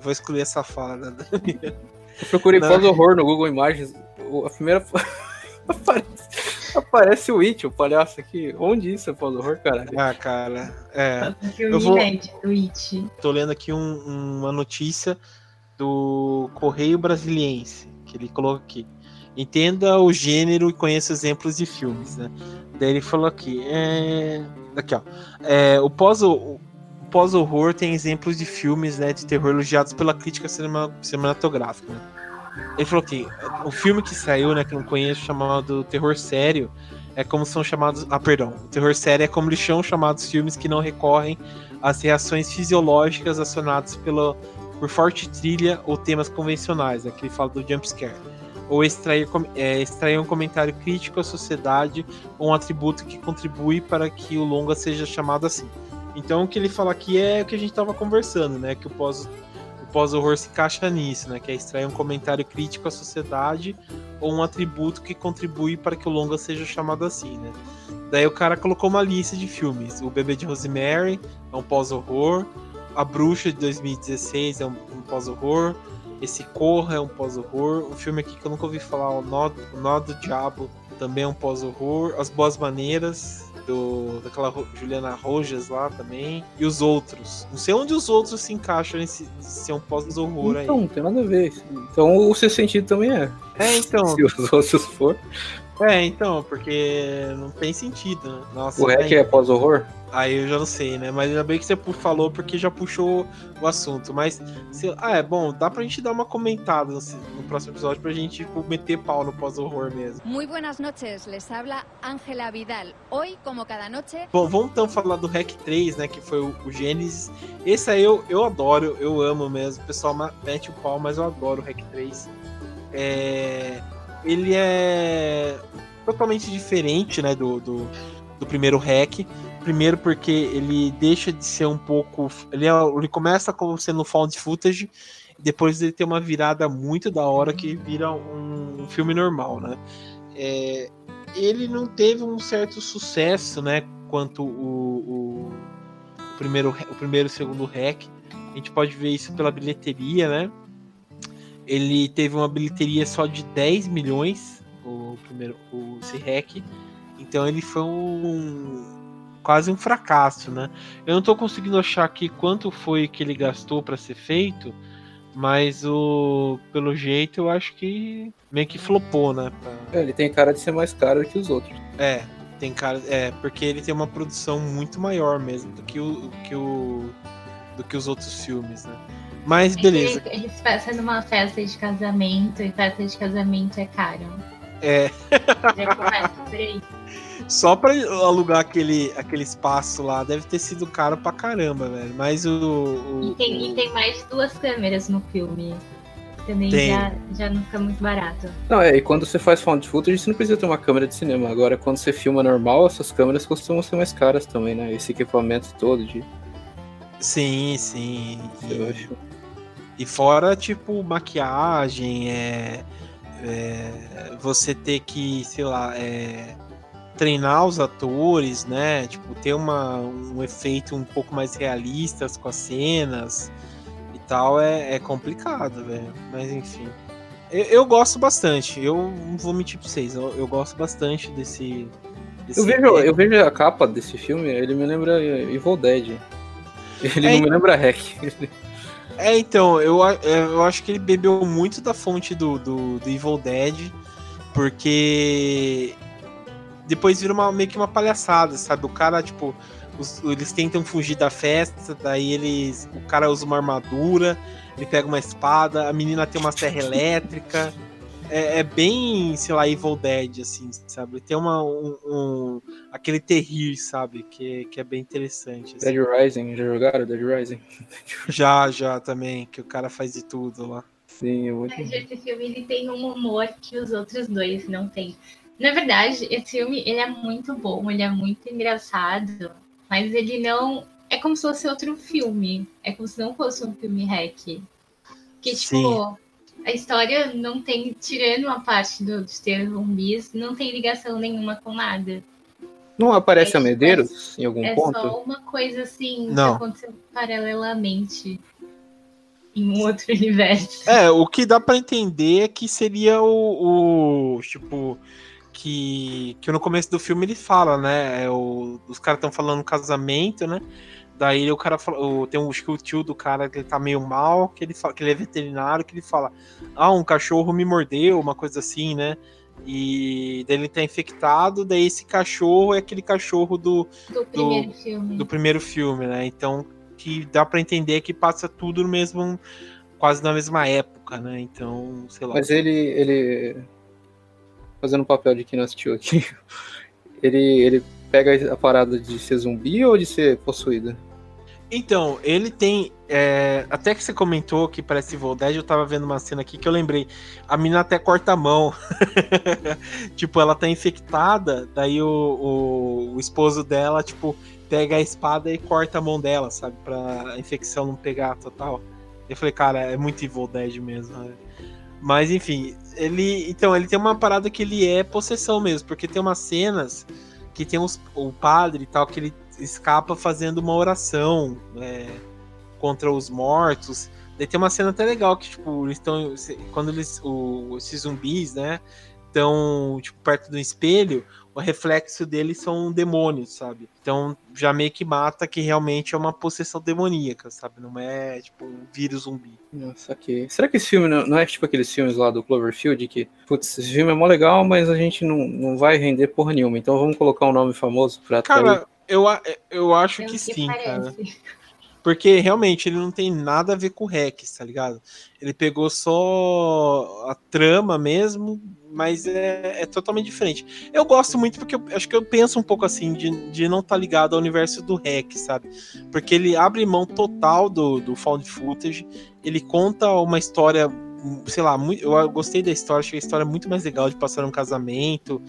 vou excluir essa fala. né? Eu procurei pós-horror no Google Imagens. A primeira. [laughs] aparece, aparece o It, o palhaço aqui. Onde isso é pós-horror, caralho? Ah, cara. É. Eu vou- inédito, It. Tô lendo aqui um- uma notícia do Correio Brasiliense, que ele colocou aqui. Entenda o gênero e conheça exemplos de filmes, né? Daí ele falou aqui, é... aqui ó, é, o pós o pós-horror tem exemplos de filmes, né, de terror elogiados pela crítica cinema- cinematográfica. Né? Ele falou que o filme que saiu, né, que não conheço, chamado Terror Sério, é como são chamados, ah, perdão, o terror sério é como eles são chamados filmes que não recorrem as reações fisiológicas acionadas pelo, por forte trilha ou temas convencionais, né, que ele fala do jumpscare, ou extrair, é, extrair um comentário crítico à sociedade ou um atributo que contribui para que o longa seja chamado assim. Então o que ele fala aqui é o que a gente estava conversando, né, que o pós pós-horror se encaixa nisso, né, que é extrair um comentário crítico à sociedade ou um atributo que contribui para que o longa seja chamado assim, né. Daí o cara colocou uma lista de filmes. O Bebê de Rosemary é um pós-horror. A Bruxa de 2016 é um, um pós-horror. Esse Corra é um pós-horror. O filme aqui que eu nunca ouvi falar, o Nó, o Nó do Diabo, também é um pós-horror. As Boas Maneiras, do, daquela Juliana Rojas lá também. E os outros. Não sei onde os outros se encaixam nesse ser um pós-horror aí. Então, não tem nada a ver. Então o seu sentido também é. É, então. [laughs] Se os outros for. É, então, porque não tem sentido, né? Nossa, O REC é pós-horror? Aí eu já não sei, né? Mas ainda bem que você falou porque já puxou o assunto. Mas, se- ah, é bom, dá pra gente dar uma comentada no, no próximo episódio pra gente tipo, meter pau no pós-horror mesmo. Muy buenas noches, les habla Ángela Vidal. Hoy, como cada noche, Bom, vamos então falar do REC 3, né? Que foi o, o Gênesis. Esse aí eu, eu adoro, eu amo mesmo. O pessoal mete o pau, mas eu adoro o REC 3. É, ele é totalmente diferente, né? Do, do, do primeiro REC. Primeiro porque ele deixa de ser um pouco. Ele, é- ele começa como sendo found footage. Depois ele tem uma virada muito da hora que vira um, um filme normal, né? É, ele não teve um certo sucesso, né? Quanto o, o, o primeiro, o primeiro e segundo REC. A gente pode ver isso pela bilheteria, né? Ele teve uma bilheteria só de 10 milhões, o primeiro, o REC. Então ele foi um quase um fracasso, né? Eu não tô conseguindo achar aqui quanto foi que ele gastou para ser feito, mas o pelo jeito eu acho que meio que flopou, né? Pra- É, ele tem cara de ser mais caro que os outros. é, tem cara. É, porque ele tem uma produção muito maior mesmo do que o, que o do que os outros filmes, né? Mas beleza. Ele, ele se passa numa festa de casamento e festa de casamento é caro. É, Já começa por aí. só pra alugar aquele, aquele espaço lá deve ter sido caro pra caramba, velho. Mas o. o- E tem, e tem mais de duas câmeras no filme. Também Tem. já, já não fica muito barato. Não, é, e quando você faz found footage, você não precisa ter uma câmera de cinema. Agora, quando você filma normal, essas câmeras costumam ser mais caras também, né? Esse equipamento todo de. Sim, sim. Eu E, acho. E fora, tipo, maquiagem, é, é, você ter que, sei lá, é, treinar os atores, né? Tipo, ter uma, um efeito um pouco mais realistas com as cenas e tal, é, é complicado, velho. Mas enfim. Eu, eu gosto bastante, eu não vou mentir pra vocês, eu, eu gosto bastante desse. desse Eu vejo, eu vejo a capa desse filme, ele me lembra Evil Dead. Ele É, não me lembra Hack. [laughs] É, então, eu, a- eu acho que ele bebeu muito da fonte do, do, do Evil Dead, porque depois vira uma, meio que uma palhaçada, sabe? O cara, tipo, os- eles tentam fugir da festa, daí eles. O cara usa uma armadura, ele pega uma espada, a menina tem uma serra elétrica. É, é bem, sei lá, Evil Dead, assim, sabe? Tem uma, um, um- aquele terrir, sabe? Que, que é bem interessante. assim. Dead Rising, já jogaram Dead Rising? [laughs] Já, já também, que o cara faz de tudo lá. Sim, é muito. Mas esse filme ele tem um humor que os outros dois não têm. Na verdade, esse filme ele é muito bom, ele é muito engraçado, mas ele não. É como se fosse outro filme. É como se não fosse um filme hack. Que, tipo, a história não tem, tirando a parte do, de ter zumbis, não tem ligação nenhuma com nada. Não aparece É, a Medeiros em algum É ponto? só uma coisa assim Não. que aconteceu paralelamente em um outro [laughs] universo. É, o que dá pra entender é que seria o, o, tipo que que no começo do filme ele fala, né? é o- os caras estão falando casamento, né? Daí o cara fala, tem um, acho que o tio do cara que ele tá meio mal, que ele fala, que ele é veterinário, que ele fala: "Ah, um cachorro me mordeu", uma coisa assim, né? E daí ele tá infectado, daí esse cachorro é aquele cachorro do, Do primeiro filme. do primeiro filme, né? Então que dá pra entender que passa tudo no mesmo quase na mesma época, né? Então, sei lá. Mas ele, ele. Fazendo o papel de quem não assistiu aqui. [laughs] Ele, ele pega a parada de ser zumbi ou de ser possuída? Então, ele tem. é, até que você comentou que parece Evil Dead, eu tava vendo uma cena aqui que eu lembrei. A menina até corta a mão. [laughs] tipo, ela tá infectada, daí o, o, o esposo dela, tipo, pega a espada e corta a mão dela, sabe? Pra a infecção não pegar total. Eu falei, cara, é muito Evil Dead mesmo. né? Mas enfim, ele. Então, ele tem uma parada que ele é possessão mesmo, porque tem umas cenas que tem os, o padre e tal, que ele escapa fazendo uma oração é, contra os mortos. Daí tem uma cena até legal que, tipo, eles estão. Quando eles. O, esses zumbis, né? Estão, tipo, perto do espelho, o reflexo dele são demônios, sabe? Então já meio que mata que realmente é uma possessão demoníaca, sabe? Não é tipo um vírus zumbi. Nossa, que... Será que esse filme não, não é tipo aqueles filmes lá do Cloverfield que, putz, esse filme é mó legal, mas a gente não, não vai render porra nenhuma, então vamos colocar um nome famoso pra Cara, eu, eu acho Pelo que sim, parece. cara. Porque realmente ele não tem nada a ver com o Rex, tá ligado? Ele pegou só a trama mesmo, mas é, é totalmente diferente. Eu gosto muito porque eu acho que eu penso um pouco assim, de, de não estar ligado ao universo do Rex, sabe? Porque ele abre mão total do, do found footage, ele conta uma história, sei lá, muito, eu gostei da história, achei a história muito mais legal de passar um casamento,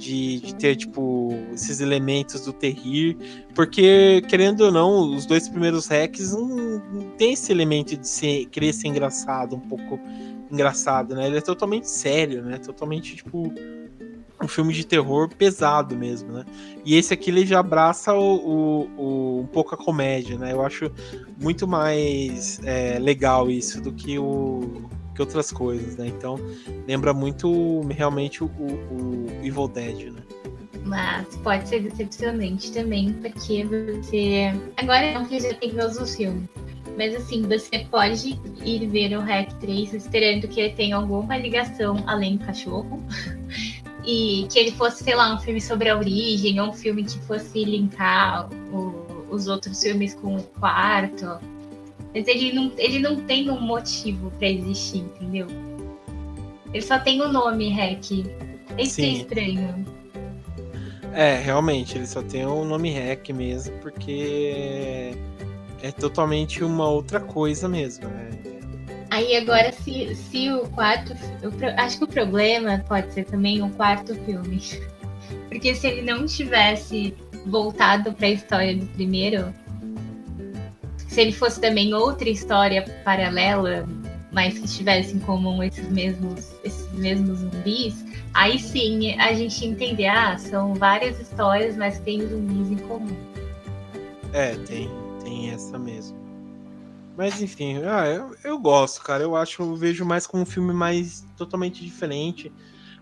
de, de ter, tipo, esses elementos do terrir. Porque, querendo ou não, os dois primeiros hacks não, não tem esse elemento de ser, querer ser engraçado, um pouco engraçado, né? Ele é totalmente sério, né? Totalmente, tipo, um filme de terror pesado mesmo, né? E esse aqui ele já abraça o, o- o- um pouco a comédia, né? Eu acho muito mais é, legal isso do que o que outras coisas, né? Então lembra muito realmente o, o- Evil Dead, né? Mas pode ser decepcionante também, porque você. Agora não, que já tem ver os filmes. Mas assim, você pode ir ver o Hack 3 esperando que ele tenha alguma ligação além do cachorro. [laughs] E que ele fosse, sei lá, um filme sobre a origem, ou um filme que fosse linkar o- os outros filmes com o quarto. Mas ele não, ele não tem um motivo pra existir, entendeu? Ele só tem o nome Hack. Isso é Sim. estranho. É, realmente, ele só tem o nome Hack mesmo, porque é totalmente uma outra coisa mesmo, né? Aí agora, se, se o quarto. pro- acho que o problema pode ser também o quarto filme. [laughs] Porque se ele não tivesse voltado para a história do primeiro, se ele fosse também outra história paralela, mas que tivesse em comum esses mesmos, esses mesmos zumbis, aí sim a gente entender, ah, são várias histórias, mas tem zumbis em comum. É, tem, tem essa mesmo. Mas enfim, ah, eu, eu gosto, cara. Eu acho, eu vejo mais como um filme mais totalmente diferente.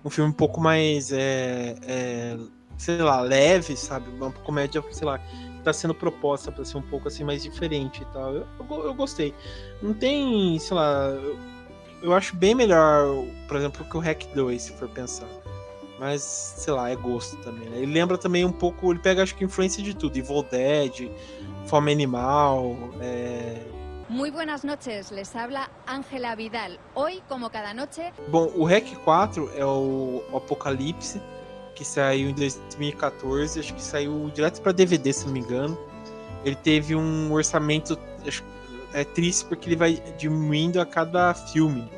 Um filme um pouco mais, é, é, sei lá, leve, sabe? Uma comédia, sei lá, tá sendo proposta pra ser um pouco assim mais diferente e tal. Eu, eu, eu gostei. Não tem, sei lá, eu, eu acho bem melhor, por exemplo, que o Hack 2, se for pensar. Mas, sei lá, é gosto também. Né? Ele lembra também um pouco, ele pega acho que influência de tudo. Evil Dead, Fome Animal, é, Muy buenas noches, les habla Ángela Vidal. Hoy, como cada noche, Bom, o REC 4 é o Apocalipse, que saiu em 2014, acho que saiu direto para DVD, se não me engano. Ele teve um orçamento acho- é triste porque ele vai diminuindo a cada filme.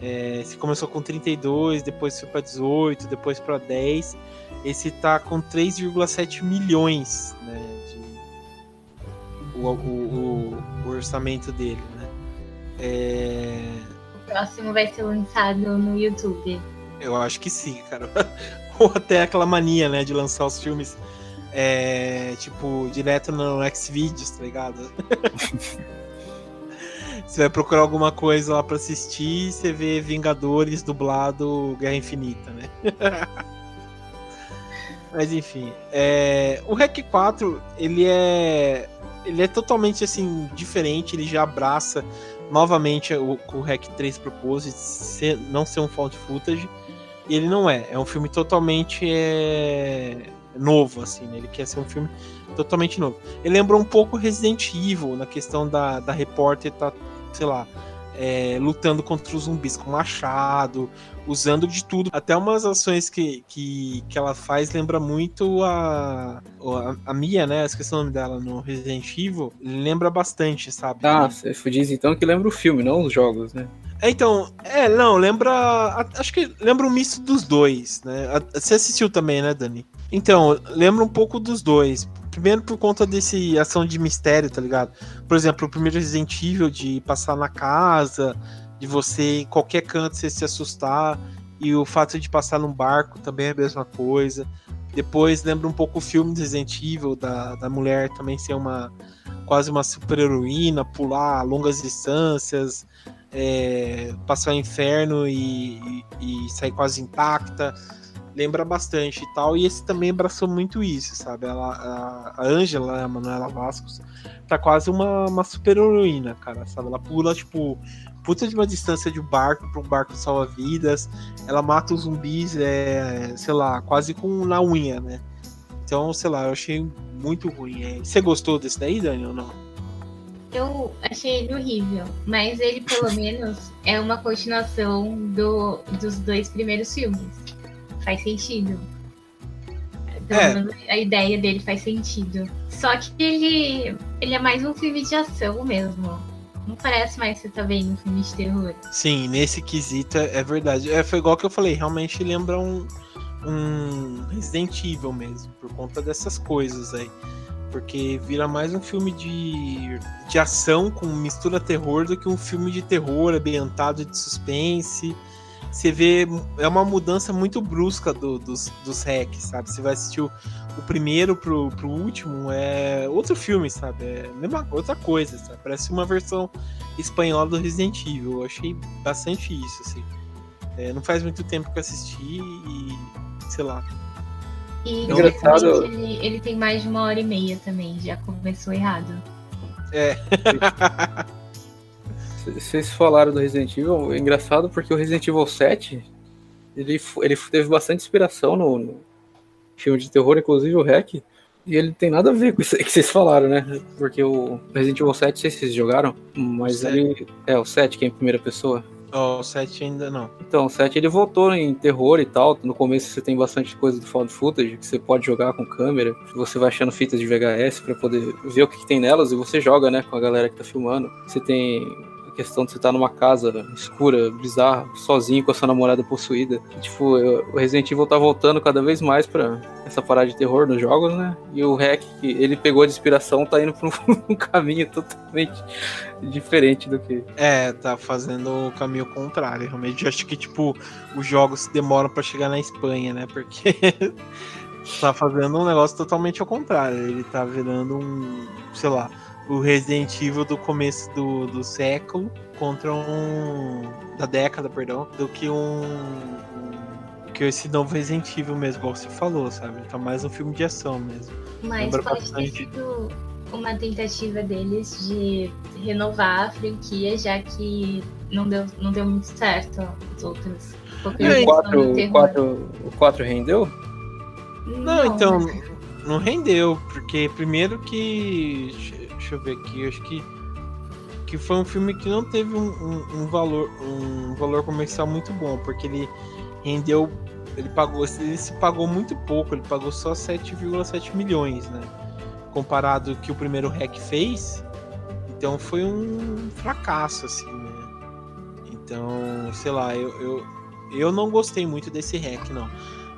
É, se começou com 32, depois foi para 18, depois para 10. Esse tá com 3,7 milhões, né, de- o, o- o- o orçamento dele, né? É, O próximo vai ser lançado no YouTube. Eu acho que sim, cara. [laughs] Ou até aquela mania, né, de lançar os filmes é, tipo, direto no Xvideos, tá ligado? [laughs] você vai procurar alguma coisa lá pra assistir, você vê Vingadores dublado Guerra Infinita, né? [laughs] Mas enfim, é, o Rec 4, ele é ele é totalmente assim diferente, ele já abraça novamente o que o Rec 3 propôs de ser, não ser um found footage. Ele não é, é um filme totalmente é, novo assim, né? Ele quer ser um filme totalmente novo. Ele lembra um pouco Resident Evil na questão da, da repórter tá, sei lá, é, lutando contra os zumbis com machado, usando de tudo. Até umas ações que, que, que ela faz lembra muito a, a, a Mia, né? Esqueci o nome dela no Resident Evil. Lembra bastante, sabe? Ah, você diz então que lembra o filme, não os jogos, né? É, Então, é, não, lembra. Acho que lembra um misto dos dois, né? Você assistiu também, né, Dani? Então, lembra um pouco dos dois. Primeiro por conta desse ação de mistério, tá ligado? Por exemplo, o primeiro Resident Evil de passar na casa, de você em qualquer canto você se assustar, e o fato de passar num barco também é a mesma coisa. Depois lembra um pouco o filme Resident Evil, da, da mulher também ser uma quase uma super heroína, pular longas distâncias, é, passar inferno e, e- e sair quase intacta. lembra bastante e tal. E esse também abraçou muito isso, sabe? Ela, a- Ângela, a Manuela Vascos, tá quase uma, uma super heroína, cara, sabe? Ela pula, tipo, puta de uma distância de um barco pra um barco salva-vidas. Ela mata os zumbis, é, sei lá, quase com na unha, né? Então, sei lá, eu achei muito ruim. é. Você gostou desse daí, Dani, ou não? Eu achei ele horrível, mas ele pelo [laughs] menos é uma continuação do, dos dois primeiros filmes. Faz sentido. É. a ideia dele faz sentido. Só que ele, ele é mais um filme de ação mesmo. Não parece mais que você tá vendo um filme de terror. Sim, nesse quesito é, é verdade. É, foi igual que eu falei, realmente lembra um, um Resident Evil mesmo, por conta dessas coisas aí. Porque vira mais um filme de, de ação com mistura terror do que um filme de terror ambientado de suspense. Você vê, é uma mudança muito brusca do- dos, dos hacks, sabe? Você vai assistir o, o primeiro pro, pro último, é outro filme, sabe? É mesma, outra coisa, sabe? Parece uma versão espanhola do Resident Evil. Eu achei bastante isso, assim. É, não faz muito tempo que eu assisti e, sei lá. E Engraçado. infelizmente, ele, ele tem mais de uma hora e meia também, já começou errado. C- [laughs] Vocês falaram do Resident Evil, é engraçado porque o Resident Evil 7 ele, ele teve bastante inspiração no, no filme de terror, inclusive o Hack. E ele tem nada a ver com isso aí que vocês falaram, né? Porque o Resident Evil 7, não sei se vocês jogaram, mas ele. É, o 7, que é em primeira pessoa. Ó, o 7 ainda não. Então, o 7 ele voltou em terror e tal. No começo você tem bastante coisa do found footage que você pode jogar com câmera. Você vai achando fitas de VHS pra poder ver o que, que tem nelas e você joga, né, com a galera que tá filmando. Você tem questão de você estar numa casa escura, bizarra, sozinho com a sua namorada possuída. E, tipo, eu- o Resident Evil tá voltando cada vez mais pra essa parada de terror nos jogos, né? E o Hack, que ele pegou de inspiração, tá indo pra um, [laughs] um caminho totalmente diferente do que É, tá fazendo o caminho contrário. Realmente, eu acho que, tipo, os jogos demoram pra chegar na Espanha, né? Porque [laughs] tá fazendo um negócio totalmente ao contrário. Ele tá virando um, sei lá, o Resident Evil do começo do, do século contra um. da década, perdão, do que um. que esse novo Resident Evil mesmo, igual você falou, sabe? Tá mais um filme de ação mesmo. Mas Lembra pode bastante. ter sido uma tentativa deles de renovar a franquia, já que não deu, não deu muito certo os outros. Eles o são 4, do o terror. 4, o 4 rendeu? Não, então, não rendeu, porque primeiro que. Deixa- eu ver aqui, acho que. Que foi um filme que não teve um, um- um valor um valor comercial muito bom, porque ele rendeu. Ele pagou. Ele se pagou muito pouco, ele pagou só 7,7 milhões, né? Comparado que o primeiro REC fez. Então foi um fracasso, assim, né? Então, sei lá, eu, eu, eu não gostei muito desse REC, não.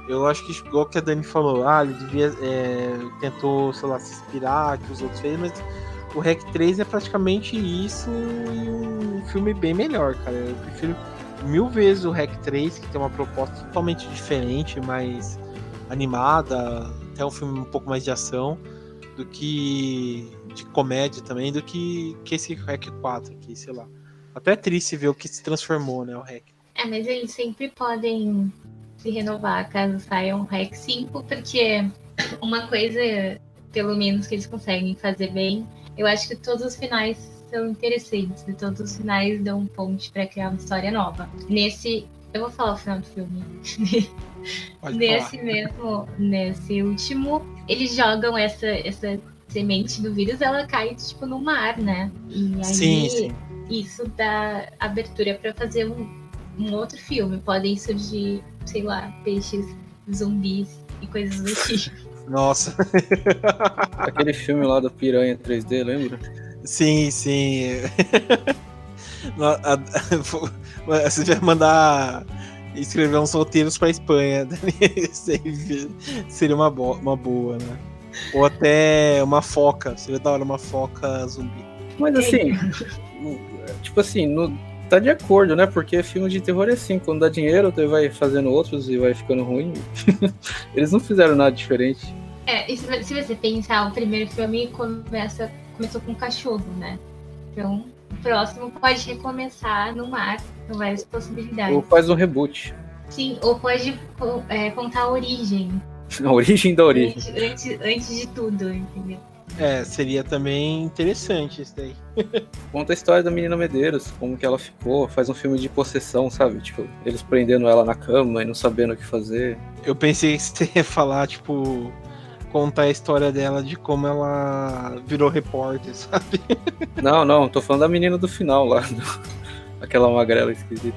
Eu acho que, igual que a Dani falou, ah, ele devia. é, tentou, sei lá, se inspirar que os outros fez, mas o REC 3 é praticamente isso e um filme bem melhor, cara. Eu prefiro mil vezes o REC 3, que tem uma proposta totalmente diferente, mais animada, até um filme um pouco mais de ação, do que de comédia também, do que, que esse REC 4 aqui, sei lá. Até é triste ver o que se transformou, né, o REC. É, mas eles sempre podem se renovar caso saia um REC 5, porque uma coisa, pelo menos, que eles conseguem fazer bem, eu acho que todos os finais são interessantes e todos os finais dão um ponte pra criar uma história nova. Nesse. Eu vou falar o final do filme. [laughs] Nesse falar. mesmo, nesse último, eles jogam essa, essa semente do vírus, ela cai tipo no mar, né? E aí Sim, sim. isso dá abertura pra fazer um, um outro filme. Podem surgir, sei lá, peixes, zumbis e coisas do tipo. [laughs] Nossa. [laughs] Aquele filme lá da Piranha 3D, lembra? Sim, sim. [laughs] No- a- a- [laughs] Você vai mandar escrever uns roteiros pra Espanha. Seria uma, bo- uma boa, né? Ou até uma foca. Seria da hora uma foca zumbi. Mas assim, tipo assim, no- tá de acordo, né? Porque filme de terror é assim, quando dá dinheiro, você vai fazendo outros e vai ficando ruim. [laughs] Eles não fizeram nada diferente. É, se você pensar, o primeiro filme começa, começou com um cachorro, né? Então, o próximo pode recomeçar no mar, com várias possibilidades. Ou faz um reboot. Sim, ou pode é, contar a origem. [laughs] A origem da origem. Antes, antes, antes de tudo, entendeu? É, seria também interessante isso daí. [laughs] Conta a história da menina Medeiros, como que ela ficou, faz um filme de possessão, sabe? Tipo, eles prendendo ela na cama e não sabendo o que fazer. Eu pensei que você ia falar, tipo, contar a história dela de como ela virou repórter, [laughs] sabe? Não, não, tô falando da menina do final lá. do- [laughs] Aquela magrela esquisita.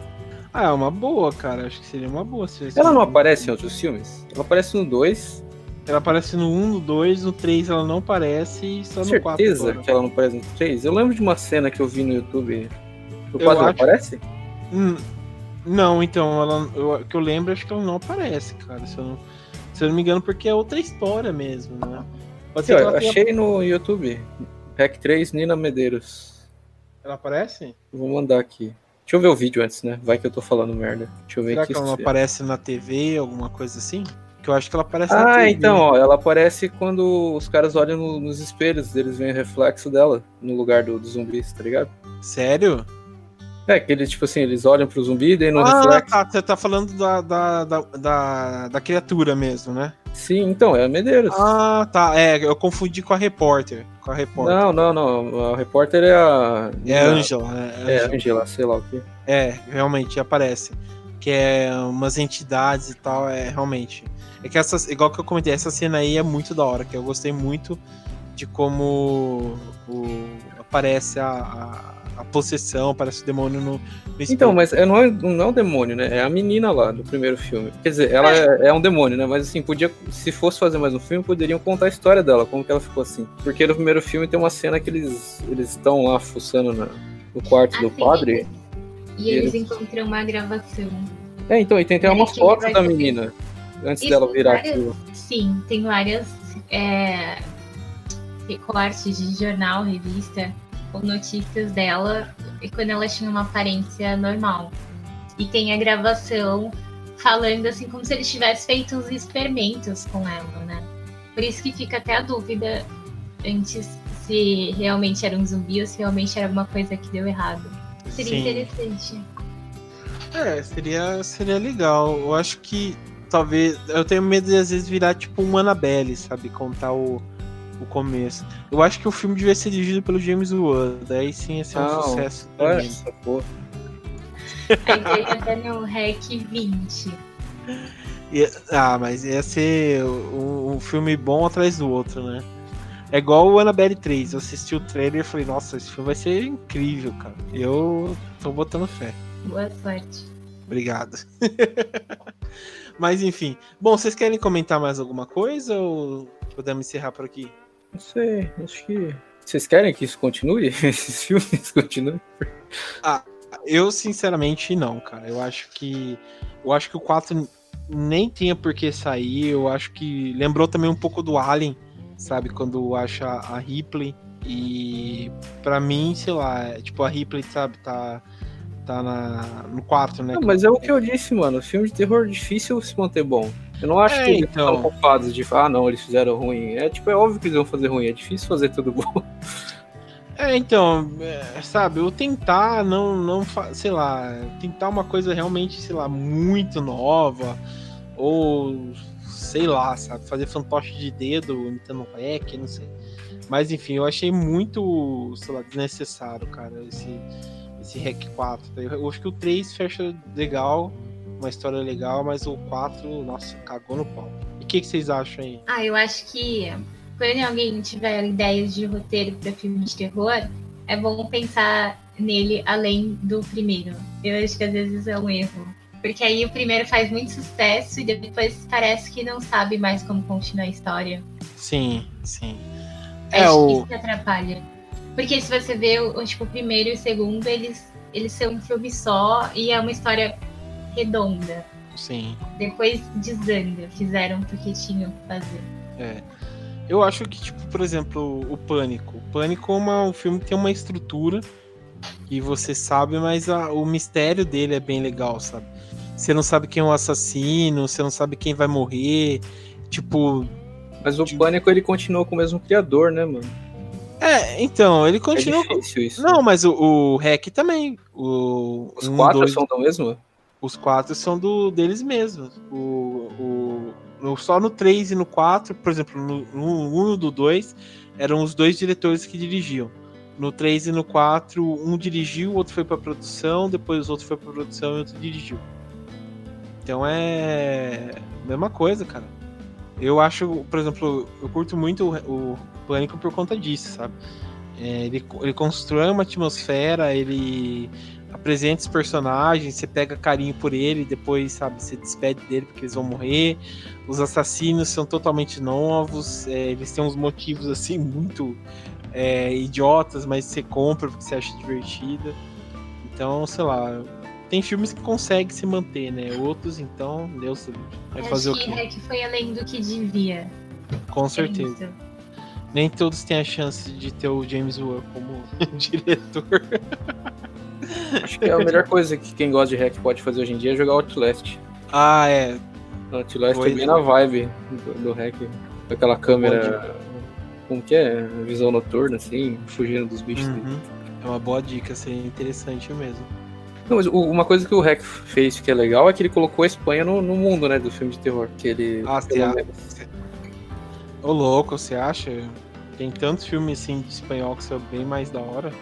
Ah, é uma boa, cara. Acho que seria uma boa. Se Ela não aparece em outros filmes? Ela aparece no 2. Ela aparece no 1, no 2, no 3 ela não aparece e só no 4 Certeza que ela não aparece no 3? Eu lembro de uma cena que eu vi no YouTube. No Eu 4 ela acho- aparece? Hum, Não, então, ela, eu, que eu lembro, acho que ela não aparece, cara. Se eu não, se eu não me engano, porque é outra história mesmo, né? Pode ó, que ela, tenha- achei no YouTube. Hack 3, Nina Medeiros. ela aparece? Eu Vou mandar aqui. Deixa eu ver o vídeo antes, né? Vai que eu tô falando merda. Deixa eu ver Será aqui. que ela não se- aparece na TV, alguma coisa assim? Que eu acho que ela aparece na Ah, TV. então, ó, ela aparece quando os caras olham no- nos espelhos, eles veem o reflexo dela no lugar do, dos zumbis, tá ligado? Sério? É, que eles, tipo assim, eles olham pro zumbi e daí no ah, reflexo. tá. Você tá falando da, da, da, da, da criatura mesmo, né? Sim, então, é a Medeiros. Ah, tá. É, eu confundi com a repórter. Com a repórter. não, não, não. A repórter é a. É a Angela. É, É, Angela. Angela, sei lá o que. É, realmente aparece. Que é umas entidades e tal, é realmente. É que essas, igual que eu comentei, essa cena aí é muito da hora, que eu gostei muito de como o, aparece a, a, a possessão, aparece o demônio no, no. Então, mas é, não, é, não é um demônio, né? É a menina lá do primeiro filme. Quer dizer, ela é, é um demônio, né? Mas assim, podia. Se fosse fazer mais um filme, poderiam contar a história dela, como que ela ficou assim. Porque no primeiro filme tem uma cena que eles eles estão lá fuçando na- no quarto do Assim, padre. E eles Eles- encontram uma gravação. É, então, e tem até uma É, foto da ser- menina. Antes Isso, dela virar várias- aquilo. Sim, tem várias é, recortes de jornal, revista, com notícias dela e quando ela tinha uma aparência normal. E tem a gravação falando assim como se eles tivessem feito os experimentos com ela, né? Por isso que fica até a dúvida antes se realmente era um zumbi ou se realmente era alguma coisa que deu errado. Seria Sim. interessante. É, seria, seria legal. Eu acho que talvez. Eu tenho medo de às vezes virar tipo um Annabelle, sabe? Contar o, o começo. Eu acho que o filme devia ser dirigido pelo James Wan. Daí sim ia ser um Não, sucesso. Essa porra. Aí veio até no REC 20. E- ah, mas ia ser um, um filme bom atrás do outro, né? É igual o Annabelle 3. Eu assisti o trailer e falei, nossa, esse filme vai ser incrível, cara. Eu tô botando fé. Boa sorte. Obrigado. [laughs] Mas enfim. Bom, vocês querem comentar mais alguma coisa ou podemos encerrar por aqui? Não sei, acho que. Vocês querem que isso continue? [laughs] Esses filmes continuem? Eu, sinceramente, não, cara. Eu acho que. Eu acho que o 4 nem tinha por que sair. Eu acho que. Lembrou também um pouco do Alien, sabe? Quando acha a Ripley. E pra mim, sei lá, é, tipo, a Ripley, sabe, tá. Tá na, no quarto, né? Não, mas é o que eu disse, mano. Filme de terror é difícil se manter bom. Eu não acho É, que eles então. estão culpados de ah, não, eles fizeram ruim. É tipo, é óbvio que eles vão fazer ruim. É difícil fazer tudo bom. [laughs] É, então, é, sabe, eu tentar não, não, sei lá, tentar uma coisa realmente, sei lá, muito nova, ou sei lá, sabe, fazer fantoche de dedo imitando um rec, não sei. Mas enfim, eu achei muito, sei lá, desnecessário, cara, esse, esse rec 4. Eu acho que o 3 fecha legal, uma história legal, mas o 4, nossa, cagou no pau. E o que, que vocês acham aí? Ah, eu acho que quando alguém tiver ideias de roteiro para filme de terror, é bom pensar nele além do primeiro. Eu acho que às vezes é um erro. Porque aí o primeiro faz muito sucesso e depois parece que não sabe mais como continuar a história. Sim, sim. É, Acho o- que isso que atrapalha. Porque se você vê o, tipo, o primeiro e o segundo, eles, eles são um filme só e é uma história redonda. Sim. Depois desanda, fizeram porque tinham que fazer. É. Eu acho que, tipo, por exemplo, o Pânico. O Pânico é uma- um filme que tem uma estrutura que você sabe, mas a- o mistério dele é bem legal, sabe? Você não sabe quem é o assassino, você não sabe quem vai morrer. Tipo. Mas o Tipo- Pânico ele continuou com o mesmo criador, né, mano? É, então, ele É continua. difícil isso. não, mas o, o Hack também. O, Os um, quatro dois- são do mesmo? Os quatro são do deles mesmos. O, o, no- só no 3 e no 4, por exemplo, no, no 1 e do 2, eram os dois diretores que dirigiam. No 3 e no 4, um dirigiu, o outro foi pra produção, depois o outro foi pra produção e o outro dirigiu. Então é. Mesma coisa, cara. Eu acho, por exemplo, eu curto muito o, o Pânico por conta disso, sabe? É, ele, ele constrói uma atmosfera, ele apresenta os personagens, você pega carinho por ele, depois, sabe, você despede dele porque eles vão morrer. Os assassinos são totalmente novos, é, eles têm uns motivos assim muito é, idiotas, mas você compra porque você acha divertido. Então, sei lá, tem filmes que conseguem se manter, né? Outros, então, Deus. Vai Acho fazer o que quê? Hack foi além do que devia. Com É certeza. Nem todos têm a chance de ter o James Wan como [laughs] diretor. Acho que é a melhor coisa que quem gosta de hack pode fazer hoje em dia é jogar Outlast. Ah, é. Outlast Foi. é bem na vibe do, do hack. Aquela câmera. Como que é? Visão noturna, assim, fugindo dos bichos. Uhum. É uma boa dica, seria interessante mesmo. Não, mas uma coisa que o Hack fez que é legal é que ele colocou a Espanha no, no mundo, né, do filme de terror. Que ele. Ah, pelo acha? menos- Ô louco, você acha? Tem tantos filmes assim de espanhol que são bem mais da hora.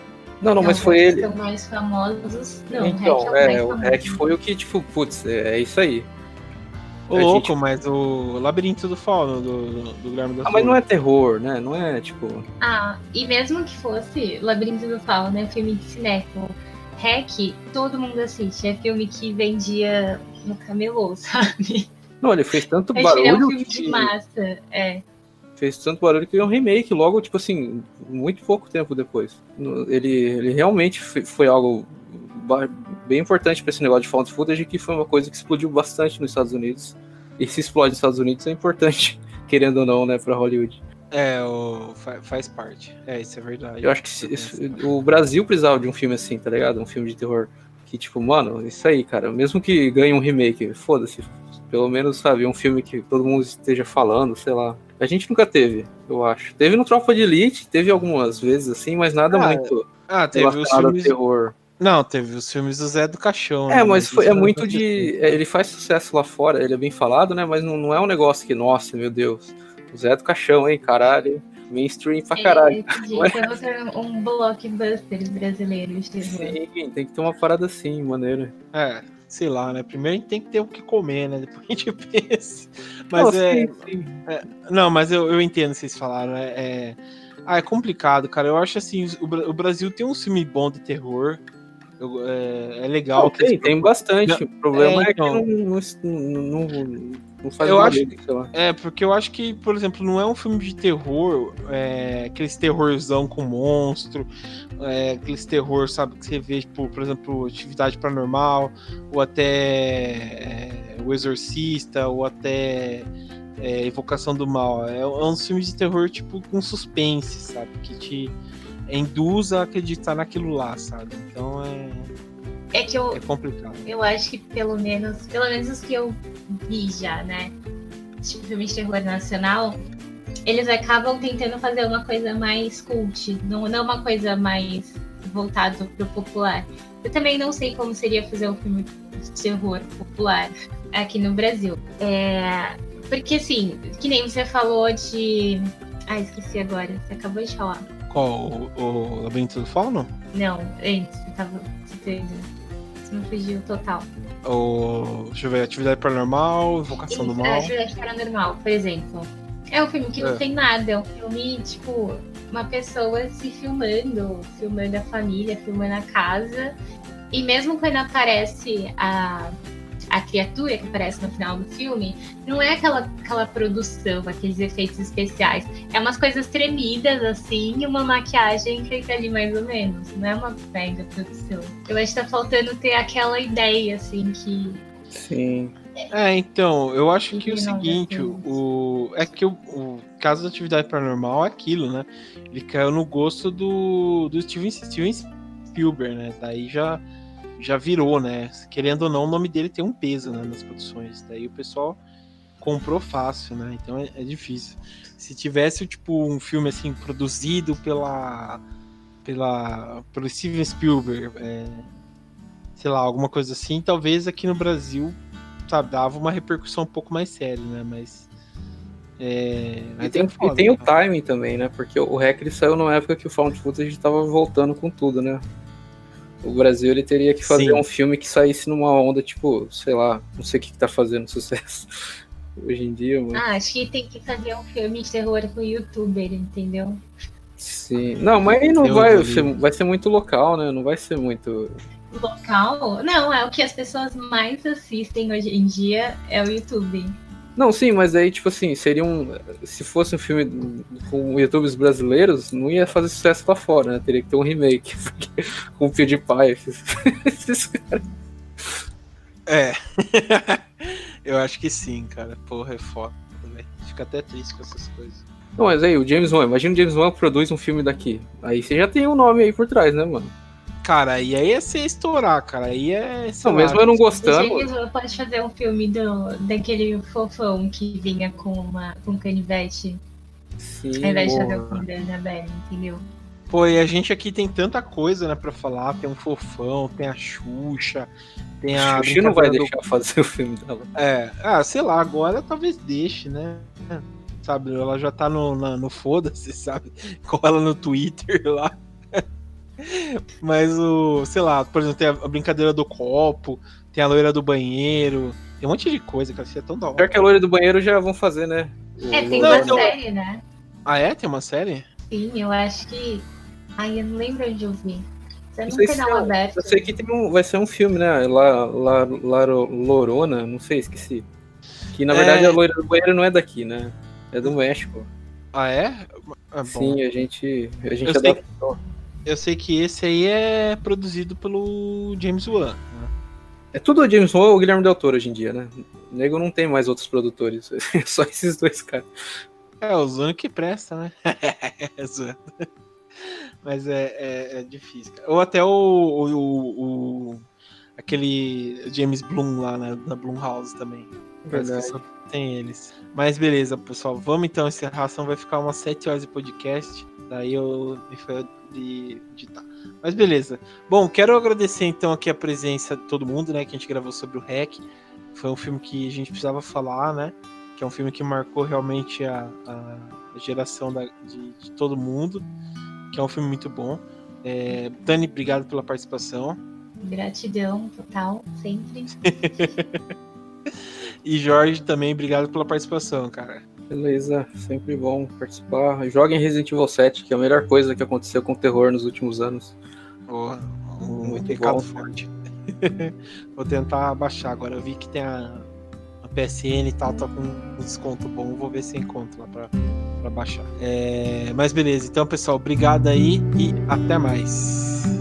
Não, não, mas foi os ele. São mais famosos. Não, então, Hack é, é, o o mais famoso. Hack foi o que, tipo, putz, é, é isso aí. Ô louco, gente- mas o Labirinto do Fauno do, do Guilherme da Ah, mas não é terror, né? Não é, tipo. Ah, e mesmo que fosse Labirinto do Fauno, né? Filme de cinéfilo. Hack, todo mundo assiste. É filme que vendia no camelô, [laughs] sabe? Não, ele fez tanto ele é um barulho filme que. de massa. É. Fez tanto barulho que é um remake logo, tipo assim, muito pouco tempo depois. Ele, ele realmente foi algo bem importante para esse negócio de found footage, que foi uma coisa que explodiu bastante nos Estados Unidos. E se explode nos Estados Unidos é importante, [laughs] querendo ou não, né, pra Hollywood. É, o, fa- faz parte. É, isso é verdade. Eu acho que se- se- o Brasil precisava de um filme assim, tá ligado? Um filme de terror. Que, tipo, mano, isso aí, cara. Mesmo que ganhe um remake, foda-se. Pelo menos, sabe, um filme que todo mundo esteja falando, sei lá. A gente nunca teve, eu acho. Teve no Tropa de Elite, teve algumas vezes assim, mas nada Ah, muito Ah, teve os filmes. terror. Não, teve os filmes do Zé do Caixão. É, né? mas foi, é muito de. é, Ele faz sucesso lá fora, ele é bem falado, né? Mas não, não é um negócio que, nossa, meu Deus. O Zé do Caixão, hein, caralho. Mainstream pra caralho. Ele podia ser outro- um blockbuster brasileiro de terror. Sim, tem que ter uma parada assim, maneira. É, sei lá, né? Primeiro a gente tem que ter o que comer, né? [laughs] Depois a gente pensa. Mas Não, é. sim, sim. Não, mas eu, eu entendo o que vocês falaram. É, é... Ah, é complicado, cara. Eu acho assim, o, o Brasil tem um filme bom de terror. Eu- é, é legal. Não, tem, tem bastante. O problema É, é, então. que não, não, não, não faz Eu barulho, sei lá. É, porque eu acho que, por exemplo, não é um filme de terror, é, aqueles terrorzão com monstro, é, aqueles terror, sabe, que você vê, tipo, por exemplo, Atividade Paranormal, ou até é, O Exorcista, ou até é, Evocação do Mal. É, é uns filmes de terror, tipo, com suspense, sabe, que te induz a acreditar naquilo lá, sabe? Então é, que eu, é complicado. eu acho que pelo menos, pelo menos os que eu vi já, né? Tipo, filme de terror nacional, eles acabam tentando fazer uma coisa mais cult, não, não uma coisa mais voltada pro popular. Eu também não sei como seria fazer um filme de terror popular aqui no Brasil. É, porque assim, que nem você falou de. Ah, esqueci agora. Você acabou de falar. Qual? O, o Labirinto do Fauno? Não, antes, você tava. Você me fugiu total. O, deixa eu ver, Atividade Paranormal, Invocação do Isso, Mal. é, Atividade Paranormal, por exemplo. É um filme que não É. tem nada, é um filme, tipo, uma pessoa se filmando, filmando a família, filmando a casa. E mesmo quando aparece a, a criatura que aparece no final do filme, não é aquela, aquela produção, aqueles efeitos especiais. É umas coisas tremidas, assim, e uma maquiagem feita ali mais ou menos. Não é uma mega produção. Eu acho que tá faltando ter aquela ideia, assim, que Sim. É, então, eu acho que é o seguinte, o, é que o, o caso da atividade paranormal é aquilo, né? Ele caiu no gosto do, do Steven, Steven Spielberg, né? Daí já, já virou, né? Querendo ou não, o nome dele tem um peso né, nas produções. Daí o pessoal comprou fácil, né? Então é, é difícil. Se tivesse, tipo, um filme assim, produzido pela. pela. pelo Steven Spielberg, é, sei lá, alguma coisa assim, talvez aqui no Brasil, sabe, dava uma repercussão um pouco mais séria, né? Mas. É, E mas tem, é foda, e tem o cara. timing também, né? Porque o ele saiu numa época que o Found Footage tava voltando com tudo, né? O Brasil ele teria que fazer Sim. um filme que saísse numa onda, tipo, sei lá, não sei o que, que tá fazendo sucesso [laughs] hoje em dia, mas. Ah, acho que tem que fazer um filme de terror com youtuber, entendeu? Sim. Não, mas aí não Deus vai ser, vai ser muito local, né? Não vai ser muito. Local? Não, é o que as pessoas mais assistem hoje em dia é o YouTube. Não, sim, mas aí, tipo assim, seria um. Se fosse um filme com youtubers brasileiros, não ia fazer sucesso lá fora, né? Teria que ter um remake. [laughs] com o PewDiePie. Esses, [laughs] esses caras. É. [laughs] Eu acho que sim, cara. Porra, é foda, velho. Fica até triste com essas coisas. Não, mas aí, o James Wan, imagina o James Wan produz um filme daqui. Aí você já tem um nome aí por trás, né, mano? Cara, e aí é você estourar, cara. Aí é. Não, lá, mesmo eu não gostando. Pode fazer um filme do, daquele fofão que vinha com, uma, com um canivete, Sim, ao invés de fazer o filme da Annabelle, entendeu? Pô, e a gente aqui tem tanta coisa, né, pra falar. Tem um fofão, tem a Xuxa, tem a. a Xuxa não vai do- deixar fazer o filme dela. É, ah, sei lá, agora talvez deixe, né? Sabe, ela já tá no, na- no foda-se, sabe? [laughs] Cola no Twitter lá. Mas o, sei lá, por exemplo, tem a, brincadeira do copo, tem a loira do banheiro, tem um monte de coisa, cara, isso é tão da Pior hora. que a loira do banheiro já vão fazer, né? É, tem Não, uma então- série, né? Ah, é? Tem uma série? Sim, eu acho que. Ai, eu não lembro onde eu vi. Você Não não sei tem se canal é- aberto. Eu sei que tem um, vai ser um filme, né? La, La, Laro- Lorona, não sei, esqueci. Que na É. verdade a loira do banheiro não é daqui, né? É do México. Ah, é? Bom. Sim, a gente, a gente Eu sei adaptou. Eu sei que esse aí é produzido pelo James Wan. né? É tudo o James Wan ou o Guilherme Del Toro hoje em dia, né? O nego não tem mais outros produtores, [laughs] é só esses dois caras. É, os únicos que presta, né? [laughs] É. Mas é, é, é difícil. Ou até o, o, o- o- aquele James Bloom lá na, na Blumhouse também. Parece que só tem eles. Mas beleza, pessoal. Vamos então encerrar. Senão vai ficar umas 7 horas de podcast. Daí eu me foi de editar. Mas beleza. Bom, quero agradecer então aqui a presença de todo mundo, né? Que a gente gravou sobre o REC. Foi um filme que a gente precisava falar, né? Que é um filme que marcou realmente a, a geração da- de, de todo mundo. Que é um filme muito bom. É, Dani, obrigado pela participação. Gratidão total, sempre. [laughs] E Jorge também, obrigado pela participação, cara. Beleza, sempre bom participar. Joguem Resident Evil 7, que é a melhor coisa que aconteceu com o terror nos últimos anos. Porra, um Muito bom. forte. [laughs] vou tentar baixar agora. Eu vi que tem a, a PSN e tal, tá com um desconto bom. Vou ver se encontro lá pra, pra baixar. É, mas beleza, então pessoal, obrigado aí e até mais.